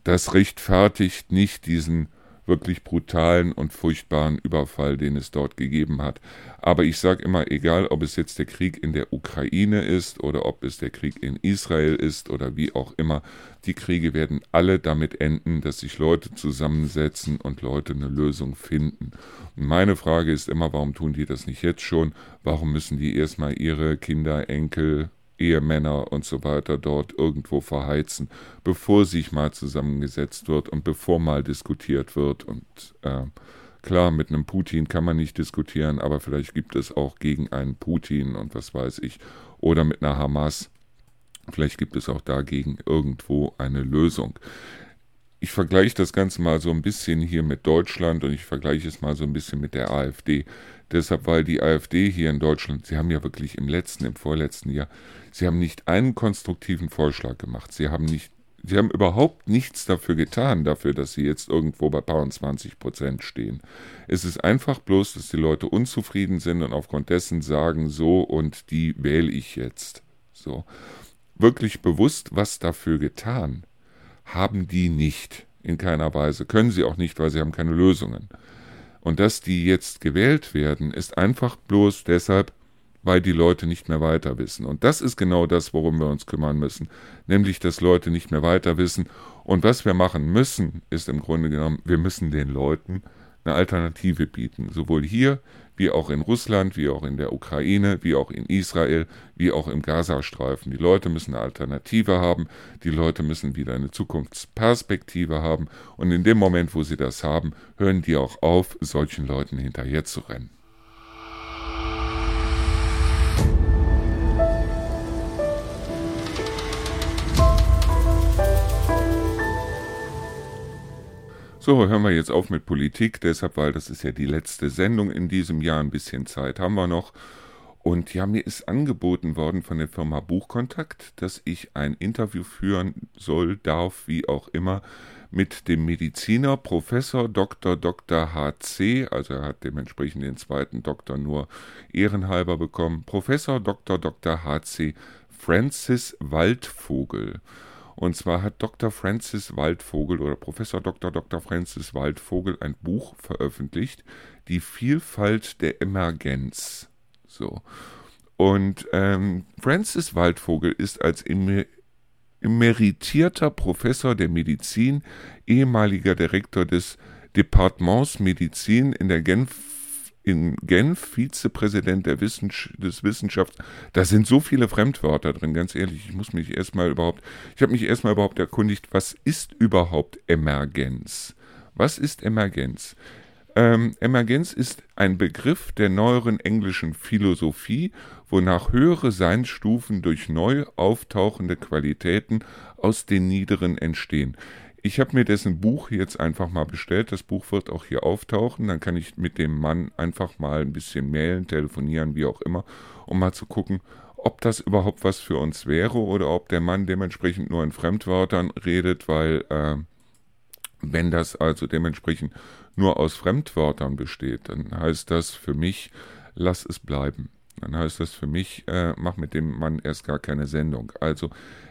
Das rechtfertigt nicht diesen wirklich brutalen und furchtbaren Überfall, den es dort gegeben hat. Aber ich sage immer, egal ob es jetzt der Krieg in der Ukraine ist oder ob es der Krieg in Israel ist oder wie auch immer, die Kriege werden alle damit enden, dass sich Leute zusammensetzen und Leute eine Lösung finden. Und meine Frage ist immer, warum tun die das nicht jetzt schon? Warum müssen die erstmal ihre Kinder, Enkel, Ehemänner und so weiter dort irgendwo verheizen, bevor sich mal zusammengesetzt wird und bevor mal diskutiert wird. Und äh, klar, mit einem Putin kann man nicht diskutieren, aber vielleicht gibt es auch gegen einen Putin und was weiß ich, oder mit einer Hamas. Vielleicht gibt es auch dagegen irgendwo eine Lösung. Ich vergleiche das Ganze mal so ein bisschen hier mit Deutschland und ich vergleiche es mal so ein bisschen mit der AfD. Deshalb, weil die AfD hier in Deutschland, sie haben ja wirklich im letzten, im vorletzten Jahr, sie haben nicht einen konstruktiven Vorschlag gemacht. Sie haben nicht, sie haben überhaupt nichts dafür getan, dafür, dass sie jetzt irgendwo bei 20 Prozent stehen. Es ist einfach bloß, dass die Leute unzufrieden sind und aufgrund dessen sagen, so und die wähle ich jetzt. So. Wirklich bewusst was dafür getan haben die nicht. In keiner Weise. Können sie auch nicht, weil sie haben keine Lösungen. Und dass die jetzt gewählt werden, ist einfach bloß deshalb, weil die Leute nicht mehr weiter wissen. Und das ist genau das, worum wir uns kümmern müssen. Nämlich, dass Leute nicht mehr weiter wissen. Und was wir machen müssen, ist im Grunde genommen, wir müssen den Leuten eine Alternative bieten. Sowohl hier wie auch in Russland, wie auch in der Ukraine, wie auch in Israel, wie auch im Gazastreifen. Die Leute müssen eine Alternative haben, die Leute müssen wieder eine Zukunftsperspektive haben und in dem Moment, wo sie das haben, hören die auch auf, solchen Leuten hinterher zu rennen. So, hören wir jetzt auf mit Politik, deshalb, weil das ist ja die letzte Sendung in diesem Jahr, ein bisschen Zeit haben wir noch. Und ja, mir ist angeboten worden von der Firma Buchkontakt, dass ich ein Interview führen soll, darf, wie auch immer, mit dem Mediziner Professor Dr. Dr. HC, also er hat dementsprechend den zweiten Doktor nur ehrenhalber bekommen, Professor Dr. Dr. HC Francis Waldvogel. Und zwar hat Dr. Francis Waldvogel oder Professor Dr. Dr. Francis Waldvogel ein Buch veröffentlicht, Die Vielfalt der Emergenz. So. Und ähm, Francis Waldvogel ist als Emer emeritierter Professor der Medizin, ehemaliger Direktor des Departements Medizin in der Genf in Genf Vizepräsident der Wissens des Wissenschafts. Da sind so viele Fremdwörter drin, ganz ehrlich. Ich muss mich erstmal überhaupt, ich habe mich erstmal überhaupt erkundigt, was ist überhaupt Emergenz? Was ist Emergenz? Ähm, Emergenz ist ein Begriff der neueren englischen Philosophie, wonach höhere Seinsstufen durch neu auftauchende Qualitäten aus den niederen entstehen. Ich habe mir dessen Buch jetzt einfach mal bestellt. Das Buch wird auch hier auftauchen. Dann kann ich mit dem Mann einfach mal ein bisschen mailen, telefonieren, wie auch immer, um mal zu gucken, ob das überhaupt was für uns wäre oder ob der Mann dementsprechend nur in Fremdwörtern redet, weil äh, wenn das also dementsprechend nur aus Fremdwörtern besteht, dann heißt das für mich, lass es bleiben. Dann heißt das für mich, äh, mach mit dem Mann erst gar keine Sendung. Also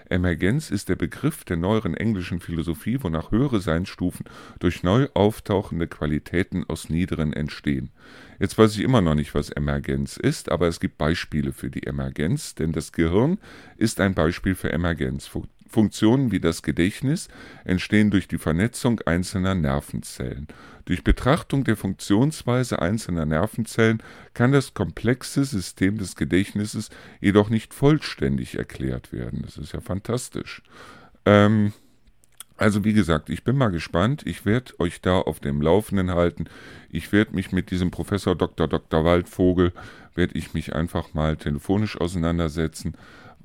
Emergenz ist der Begriff der neueren englischen Philosophie, wonach höhere Seinsstufen durch neu auftauchende Qualitäten aus niederen entstehen. Jetzt weiß ich immer noch nicht, was Emergenz ist, aber es gibt Beispiele für die Emergenz, denn das Gehirn ist ein Beispiel für Emergenz. Funktionen wie das Gedächtnis entstehen durch die Vernetzung einzelner Nervenzellen. Durch Betrachtung der Funktionsweise einzelner Nervenzellen kann das komplexe System des Gedächtnisses jedoch nicht vollständig erklärt werden. Das ist ja fantastisch. Ähm, also wie gesagt, ich bin mal gespannt. Ich werde euch da auf dem Laufenden halten. Ich werde mich mit diesem Professor Dr. Dr. Waldvogel, werde ich mich einfach mal telefonisch auseinandersetzen,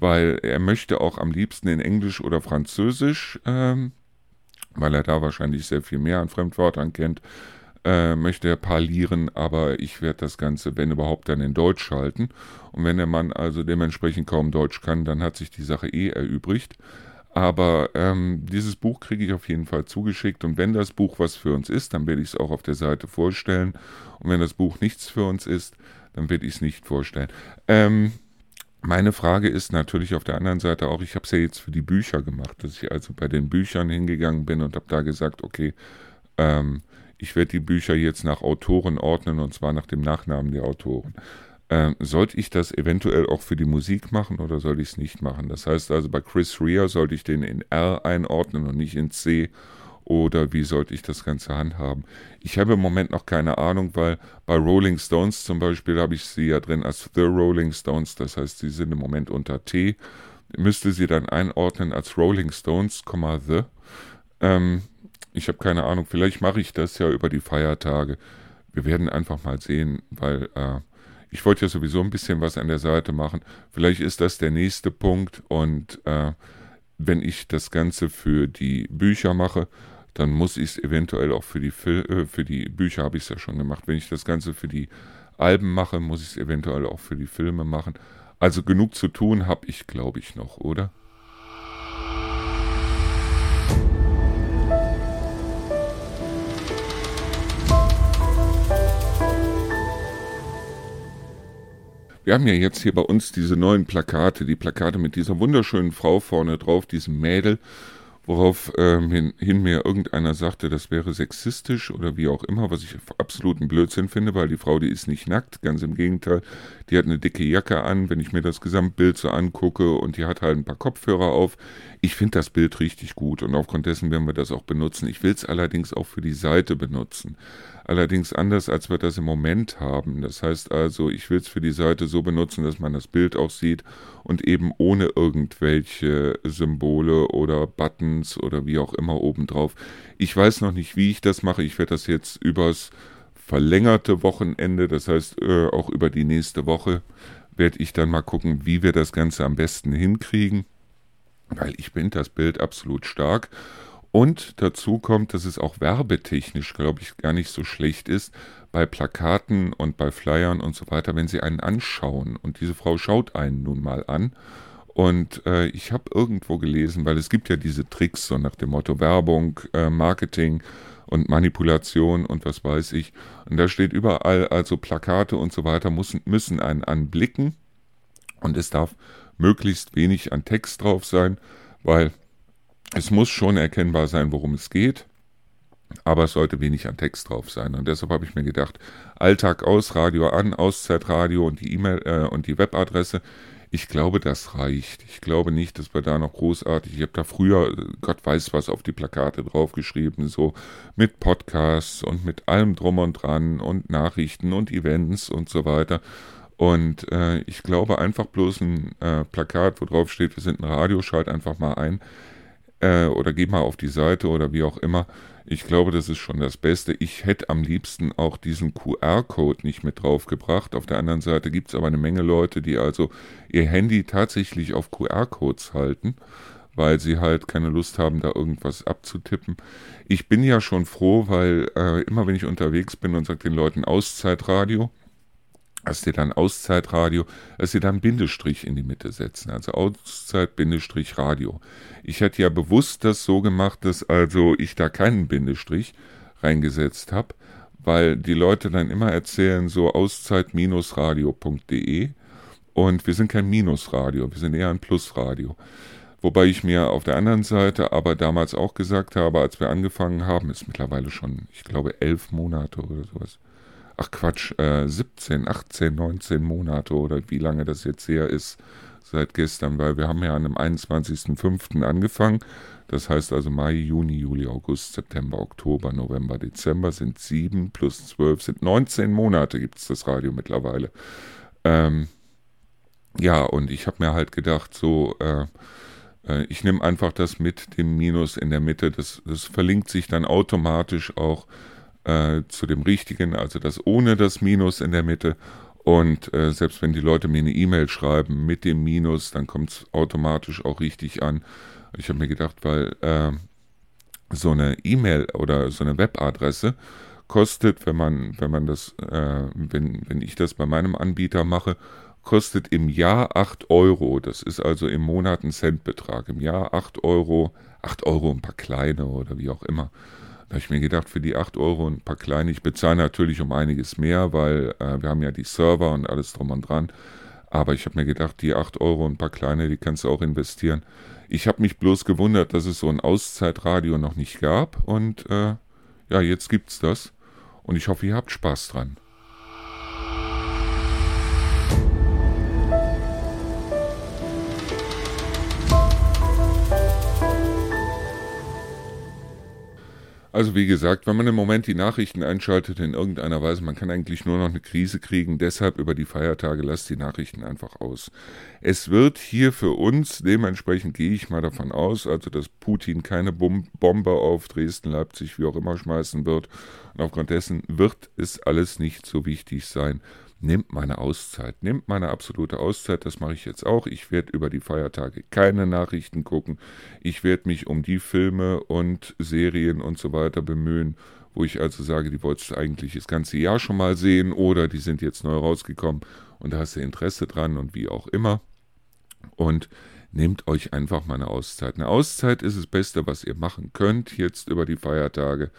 weil er möchte auch am liebsten in Englisch oder Französisch ähm, weil er da wahrscheinlich sehr viel mehr an Fremdwörtern kennt, äh, möchte er parlieren, aber ich werde das Ganze, wenn überhaupt, dann in Deutsch halten. Und wenn der Mann also dementsprechend kaum Deutsch kann, dann hat sich die Sache eh erübrigt. Aber ähm, dieses Buch kriege ich auf jeden Fall zugeschickt und wenn das Buch was für uns ist, dann werde ich es auch auf der Seite vorstellen. Und wenn das Buch nichts für uns ist, dann werde ich es nicht vorstellen. Ähm, meine Frage ist natürlich auf der anderen Seite auch, ich habe es ja jetzt für die Bücher gemacht, dass ich also bei den Büchern hingegangen bin und habe da gesagt, okay, ähm, ich werde die Bücher jetzt nach Autoren ordnen und zwar nach dem Nachnamen der Autoren. Ähm, sollte ich das eventuell auch für die Musik machen oder soll ich es nicht machen? Das heißt also, bei Chris Rea sollte ich den in R einordnen und nicht in C oder wie sollte ich das Ganze handhaben? Ich habe im Moment noch keine Ahnung, weil bei Rolling Stones zum Beispiel habe ich sie ja drin als The Rolling Stones, das heißt, sie sind im Moment unter T. Müsste sie dann einordnen als Rolling Stones, The. Ähm, ich habe keine Ahnung, vielleicht mache ich das ja über die Feiertage. Wir werden einfach mal sehen, weil äh, ich wollte ja sowieso ein bisschen was an der Seite machen. Vielleicht ist das der nächste Punkt und äh, wenn ich das Ganze für die Bücher mache, dann muss ich es eventuell auch für die, Fil äh, für die Bücher, habe ich es ja schon gemacht. Wenn ich das Ganze für die Alben mache, muss ich es eventuell auch für die Filme machen. Also genug zu tun habe ich, glaube ich, noch, oder? Wir haben ja jetzt hier bei uns diese neuen Plakate, die Plakate mit dieser wunderschönen Frau vorne drauf, diesem Mädel worauf ähm, hin, hin, mir irgendeiner sagte, das wäre sexistisch oder wie auch immer, was ich absoluten Blödsinn finde, weil die Frau, die ist nicht nackt, ganz im Gegenteil, die hat eine dicke Jacke an, wenn ich mir das Gesamtbild so angucke und die hat halt ein paar Kopfhörer auf. Ich finde das Bild richtig gut und aufgrund dessen werden wir das auch benutzen. Ich will es allerdings auch für die Seite benutzen. Allerdings anders, als wir das im Moment haben. Das heißt also, ich will es für die Seite so benutzen, dass man das Bild auch sieht und eben ohne irgendwelche Symbole oder Buttons oder wie auch immer obendrauf. Ich weiß noch nicht, wie ich das mache. Ich werde das jetzt übers verlängerte Wochenende, das heißt äh, auch über die nächste Woche, werde ich dann mal gucken, wie wir das Ganze am besten hinkriegen, weil ich finde das Bild absolut stark Und dazu kommt, dass es auch werbetechnisch, glaube ich, gar nicht so schlecht ist, bei Plakaten und bei Flyern und so weiter, wenn sie einen anschauen. Und diese Frau schaut einen nun mal an. Und äh, ich habe irgendwo gelesen, weil es gibt ja diese Tricks, so nach dem Motto Werbung, äh, Marketing und Manipulation und was weiß ich. Und da steht überall, also Plakate und so weiter müssen, müssen einen anblicken. Und es darf möglichst wenig an Text drauf sein, weil es muss schon erkennbar sein, worum es geht, aber es sollte wenig an Text drauf sein. Und deshalb habe ich mir gedacht, Alltag aus, Radio an, Auszeitradio und die E-Mail äh, und die Webadresse. Ich glaube, das reicht. Ich glaube nicht, dass wir da noch großartig. Ich habe da früher, Gott weiß was, auf die Plakate draufgeschrieben, so mit Podcasts und mit allem drum und dran und Nachrichten und Events und so weiter. Und äh, ich glaube einfach bloß ein äh, Plakat, wo drauf steht, wir sind ein Radio, schalt einfach mal ein äh, oder geh mal auf die Seite oder wie auch immer. Ich glaube, das ist schon das Beste. Ich hätte am liebsten auch diesen QR-Code nicht mit draufgebracht. Auf der anderen Seite gibt es aber eine Menge Leute, die also ihr Handy tatsächlich auf QR-Codes halten, weil sie halt keine Lust haben, da irgendwas abzutippen. Ich bin ja schon froh, weil äh, immer wenn ich unterwegs bin und sage den Leuten Auszeitradio, dass sie dann Auszeitradio, dass sie dann Bindestrich in die Mitte setzen. Also Auszeit Bindestrich Radio. Ich hätte ja bewusst das so gemacht, dass also ich da keinen Bindestrich reingesetzt habe, weil die Leute dann immer erzählen so auszeit-radio.de und wir sind kein Minusradio, wir sind eher ein Plusradio. Wobei ich mir auf der anderen Seite aber damals auch gesagt habe, als wir angefangen haben, ist mittlerweile schon, ich glaube, elf Monate oder sowas, ach Quatsch, äh, 17, 18, 19 Monate oder wie lange das jetzt her ist seit gestern, weil wir haben ja an dem 21.05. angefangen. Das heißt also Mai, Juni, Juli, August, September, Oktober, November, Dezember sind 7 plus 12 sind 19 Monate gibt es das Radio mittlerweile. Ähm, ja, und ich habe mir halt gedacht, so, äh, äh, ich nehme einfach das mit dem Minus in der Mitte. Das, das verlinkt sich dann automatisch auch äh, zu dem richtigen, also das ohne das Minus in der Mitte. Und äh, selbst wenn die Leute mir eine E-Mail schreiben mit dem Minus, dann kommt es automatisch auch richtig an. Ich habe mir gedacht, weil äh, so eine E-Mail oder so eine Webadresse kostet, wenn man, wenn man das, äh, wenn, wenn ich das bei meinem Anbieter mache, kostet im Jahr 8 Euro. Das ist also im Monat ein Centbetrag. Im Jahr 8 Euro, 8 Euro ein paar kleine oder wie auch immer. Da habe ich mir gedacht, für die 8 Euro ein paar kleine, ich bezahle natürlich um einiges mehr, weil äh, wir haben ja die Server und alles drum und dran. Aber ich habe mir gedacht, die 8 Euro und ein paar kleine, die kannst du auch investieren. Ich habe mich bloß gewundert, dass es so ein Auszeitradio noch nicht gab. Und äh, ja, jetzt gibt's das. Und ich hoffe, ihr habt Spaß dran. Also wie gesagt, wenn man im Moment die Nachrichten einschaltet in irgendeiner Weise, man kann eigentlich nur noch eine Krise kriegen. Deshalb über die Feiertage lasst die Nachrichten einfach aus. Es wird hier für uns, dementsprechend gehe ich mal davon aus, also dass Putin keine Bombe auf Dresden, Leipzig, wie auch immer schmeißen wird. Und aufgrund dessen wird es alles nicht so wichtig sein nimmt meine Auszeit, nimmt meine absolute Auszeit, das mache ich jetzt auch. Ich werde über die Feiertage keine Nachrichten gucken. Ich werde mich um die Filme und Serien und so weiter bemühen, wo ich also sage, die wolltest du eigentlich das ganze Jahr schon mal sehen oder die sind jetzt neu rausgekommen und da hast du Interesse dran und wie auch immer. Und nehmt euch einfach mal eine Auszeit. Eine Auszeit ist das Beste, was ihr machen könnt jetzt über die Feiertage.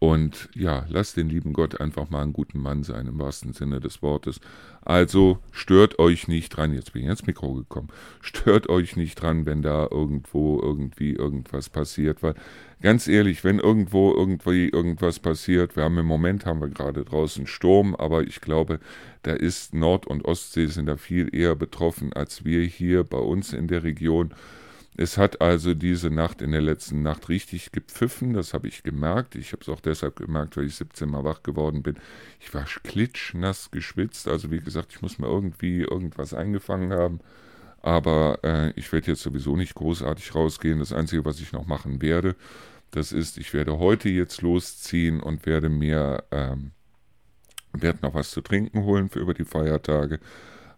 Und ja, lasst den lieben Gott einfach mal einen guten Mann sein, im wahrsten Sinne des Wortes. Also stört euch nicht dran, jetzt bin ich ins Mikro gekommen, stört euch nicht dran, wenn da irgendwo irgendwie irgendwas passiert, weil ganz ehrlich, wenn irgendwo irgendwie irgendwas passiert, wir haben im Moment, haben wir gerade draußen Sturm, aber ich glaube, da ist Nord- und Ostsee sind da viel eher betroffen als wir hier bei uns in der Region. Es hat also diese Nacht in der letzten Nacht richtig gepfiffen, das habe ich gemerkt. Ich habe es auch deshalb gemerkt, weil ich 17 Mal wach geworden bin. Ich war klitschnass geschwitzt, also wie gesagt, ich muss mir irgendwie irgendwas eingefangen haben. Aber äh, ich werde jetzt sowieso nicht großartig rausgehen. Das Einzige, was ich noch machen werde, das ist, ich werde heute jetzt losziehen und werde mir, ähm, werde noch was zu trinken holen für über die Feiertage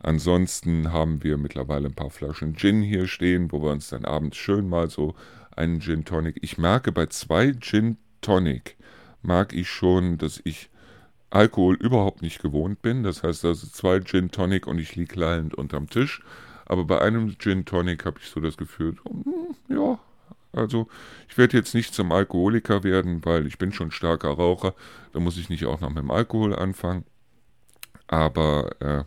Ansonsten haben wir mittlerweile ein paar Flaschen Gin hier stehen, wo wir uns dann abends schön mal so einen Gin Tonic. Ich merke bei zwei Gin Tonic, mag ich schon, dass ich Alkohol überhaupt nicht gewohnt bin. Das heißt also zwei Gin Tonic und ich liege lallend unterm Tisch. Aber bei einem Gin Tonic habe ich so das Gefühl, hm, ja, also ich werde jetzt nicht zum Alkoholiker werden, weil ich bin schon starker Raucher. Da muss ich nicht auch noch mit dem Alkohol anfangen. Aber äh,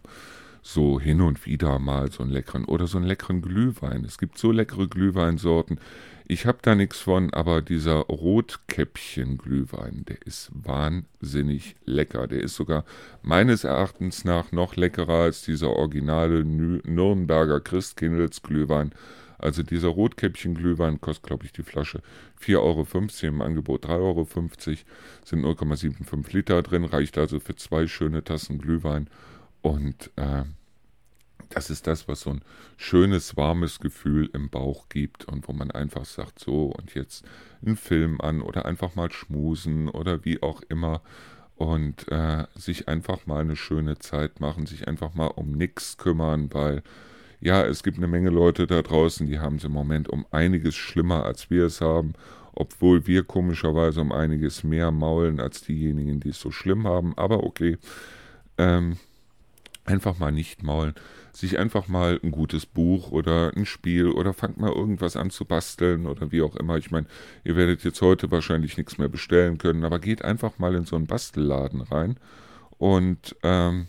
so hin und wieder mal so einen leckeren oder so einen leckeren Glühwein. Es gibt so leckere Glühweinsorten. Ich habe da nichts von, aber dieser Rotkäppchen-Glühwein, der ist wahnsinnig lecker. Der ist sogar meines Erachtens nach noch leckerer als dieser originale Nürnberger Christkindlesglühwein. Also dieser Rotkäppchen-Glühwein kostet, glaube ich, die Flasche 4,50 Euro, im Angebot 3,50 Euro, sind 0,75 Liter drin, reicht also für zwei schöne Tassen Glühwein. Und äh, das ist das, was so ein schönes, warmes Gefühl im Bauch gibt und wo man einfach sagt, so und jetzt einen Film an oder einfach mal schmusen oder wie auch immer und äh, sich einfach mal eine schöne Zeit machen, sich einfach mal um nichts kümmern, weil ja, es gibt eine Menge Leute da draußen, die haben es im Moment um einiges schlimmer, als wir es haben, obwohl wir komischerweise um einiges mehr maulen als diejenigen, die es so schlimm haben, aber okay. Ähm, einfach mal nicht maulen, sich einfach mal ein gutes Buch oder ein Spiel oder fangt mal irgendwas an zu basteln oder wie auch immer. Ich meine, ihr werdet jetzt heute wahrscheinlich nichts mehr bestellen können, aber geht einfach mal in so einen Bastelladen rein und ähm,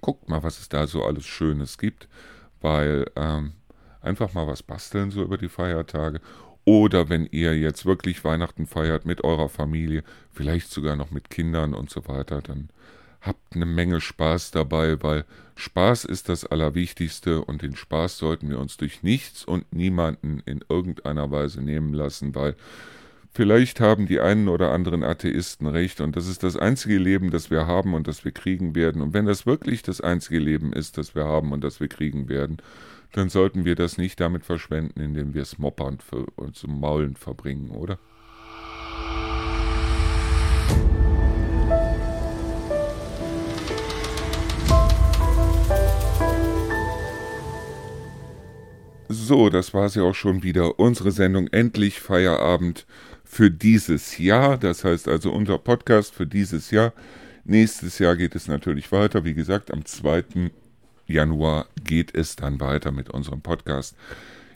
guckt mal, was es da so alles Schönes gibt, weil ähm, einfach mal was basteln so über die Feiertage oder wenn ihr jetzt wirklich Weihnachten feiert mit eurer Familie, vielleicht sogar noch mit Kindern und so weiter, dann habt eine Menge Spaß dabei, weil Spaß ist das Allerwichtigste und den Spaß sollten wir uns durch nichts und niemanden in irgendeiner Weise nehmen lassen, weil vielleicht haben die einen oder anderen Atheisten recht und das ist das einzige Leben, das wir haben und das wir kriegen werden. Und wenn das wirklich das einzige Leben ist, das wir haben und das wir kriegen werden, dann sollten wir das nicht damit verschwenden, indem wir es moppern und zum Maulen verbringen, oder? So, das war sie auch schon wieder. Unsere Sendung Endlich Feierabend für dieses Jahr. Das heißt also unser Podcast für dieses Jahr. Nächstes Jahr geht es natürlich weiter. Wie gesagt, am 2. Januar geht es dann weiter mit unserem Podcast.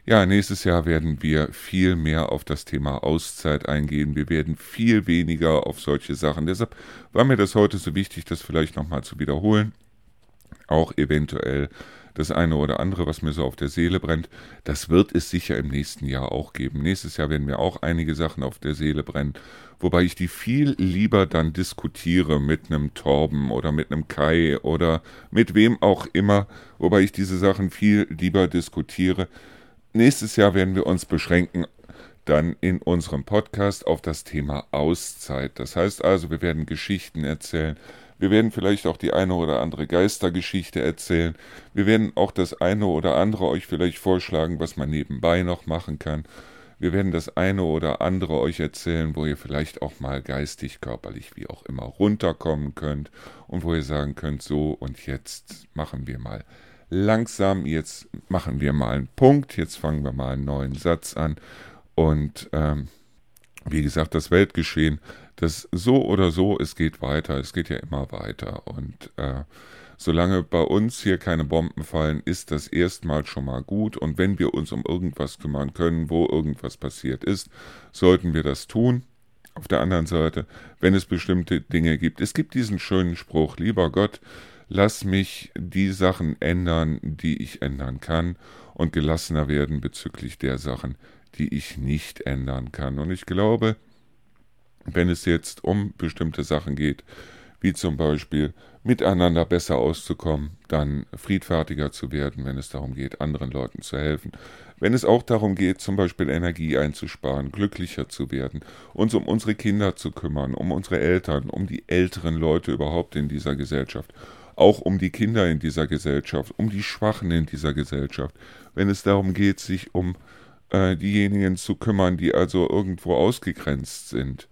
Ja, nächstes Jahr werden wir viel mehr auf das Thema Auszeit eingehen. Wir werden viel weniger auf solche Sachen. Deshalb war mir das heute so wichtig, das vielleicht nochmal zu wiederholen. Auch eventuell das eine oder andere, was mir so auf der Seele brennt. Das wird es sicher im nächsten Jahr auch geben. Nächstes Jahr werden mir auch einige Sachen auf der Seele brennen, wobei ich die viel lieber dann diskutiere mit einem Torben oder mit einem Kai oder mit wem auch immer, wobei ich diese Sachen viel lieber diskutiere. Nächstes Jahr werden wir uns beschränken dann in unserem Podcast auf das Thema Auszeit. Das heißt also, wir werden Geschichten erzählen, wir werden vielleicht auch die eine oder andere Geistergeschichte erzählen. Wir werden auch das eine oder andere euch vielleicht vorschlagen, was man nebenbei noch machen kann. Wir werden das eine oder andere euch erzählen, wo ihr vielleicht auch mal geistig, körperlich, wie auch immer runterkommen könnt und wo ihr sagen könnt, so und jetzt machen wir mal langsam, jetzt machen wir mal einen Punkt, jetzt fangen wir mal einen neuen Satz an und ähm, wie gesagt, das Weltgeschehen das so oder so, es geht weiter, es geht ja immer weiter. Und äh, solange bei uns hier keine Bomben fallen, ist das erstmal schon mal gut. Und wenn wir uns um irgendwas kümmern können, wo irgendwas passiert ist, sollten wir das tun. Auf der anderen Seite, wenn es bestimmte Dinge gibt, es gibt diesen schönen Spruch, lieber Gott, lass mich die Sachen ändern, die ich ändern kann und gelassener werden bezüglich der Sachen, die ich nicht ändern kann. Und ich glaube, wenn es jetzt um bestimmte Sachen geht, wie zum Beispiel miteinander besser auszukommen, dann friedfertiger zu werden, wenn es darum geht, anderen Leuten zu helfen, wenn es auch darum geht, zum Beispiel Energie einzusparen, glücklicher zu werden, uns um unsere Kinder zu kümmern, um unsere Eltern, um die älteren Leute überhaupt in dieser Gesellschaft, auch um die Kinder in dieser Gesellschaft, um die Schwachen in dieser Gesellschaft, wenn es darum geht, sich um äh, diejenigen zu kümmern, die also irgendwo ausgegrenzt sind,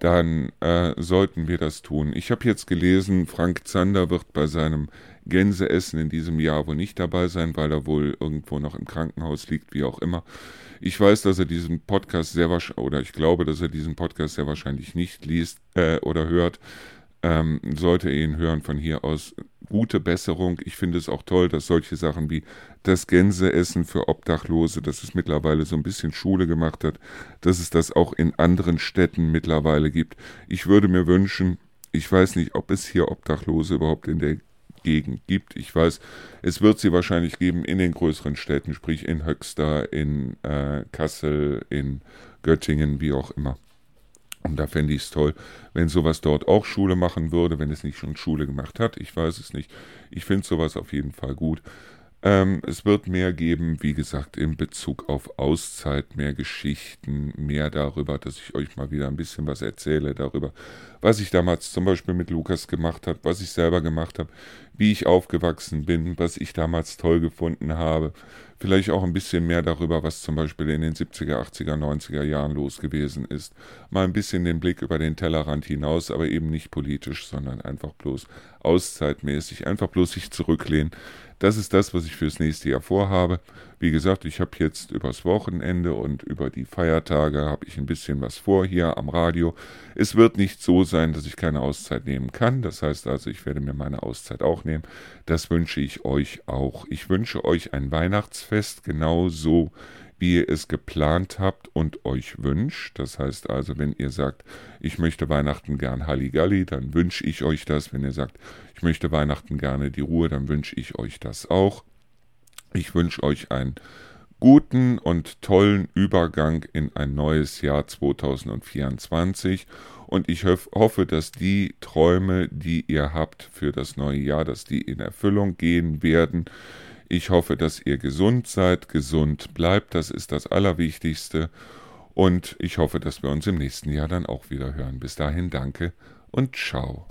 dann äh, sollten wir das tun. Ich habe jetzt gelesen, Frank Zander wird bei seinem Gänseessen in diesem Jahr wohl nicht dabei sein, weil er wohl irgendwo noch im Krankenhaus liegt, wie auch immer. Ich weiß, dass er diesen Podcast sehr wahrscheinlich, oder ich glaube, dass er diesen Podcast sehr wahrscheinlich nicht liest äh, oder hört. Ähm, sollte er ihn hören von hier aus, gute Besserung. Ich finde es auch toll, dass solche Sachen wie das Gänseessen für Obdachlose, dass es mittlerweile so ein bisschen Schule gemacht hat, dass es das auch in anderen Städten mittlerweile gibt. Ich würde mir wünschen, ich weiß nicht, ob es hier Obdachlose überhaupt in der Gegend gibt. Ich weiß, es wird sie wahrscheinlich geben in den größeren Städten, sprich in Höxter, in äh, Kassel, in Göttingen, wie auch immer. Und da fände ich es toll, wenn sowas dort auch Schule machen würde, wenn es nicht schon Schule gemacht hat. Ich weiß es nicht. Ich finde sowas auf jeden Fall gut. Ähm, es wird mehr geben, wie gesagt, in Bezug auf Auszeit, mehr Geschichten, mehr darüber, dass ich euch mal wieder ein bisschen was erzähle darüber, was ich damals zum Beispiel mit Lukas gemacht habe, was ich selber gemacht habe, wie ich aufgewachsen bin, was ich damals toll gefunden habe. Vielleicht auch ein bisschen mehr darüber, was zum Beispiel in den 70er, 80er, 90er Jahren los gewesen ist. Mal ein bisschen den Blick über den Tellerrand hinaus, aber eben nicht politisch, sondern einfach bloß auszeitmäßig, einfach bloß sich zurücklehnen das ist das, was ich fürs nächste Jahr vorhabe. Wie gesagt, ich habe jetzt übers Wochenende und über die Feiertage habe ich ein bisschen was vor hier am Radio. Es wird nicht so sein, dass ich keine Auszeit nehmen kann. Das heißt also, ich werde mir meine Auszeit auch nehmen. Das wünsche ich euch auch. Ich wünsche euch ein Weihnachtsfest genauso wie ihr es geplant habt und euch wünscht. Das heißt also, wenn ihr sagt, ich möchte Weihnachten gern Halligalli, dann wünsche ich euch das. Wenn ihr sagt, ich möchte Weihnachten gerne die Ruhe, dann wünsche ich euch das auch. Ich wünsche euch einen guten und tollen Übergang in ein neues Jahr 2024 und ich hoffe, dass die Träume, die ihr habt für das neue Jahr, dass die in Erfüllung gehen werden. Ich hoffe, dass ihr gesund seid, gesund bleibt, das ist das Allerwichtigste. Und ich hoffe, dass wir uns im nächsten Jahr dann auch wieder hören. Bis dahin danke und ciao.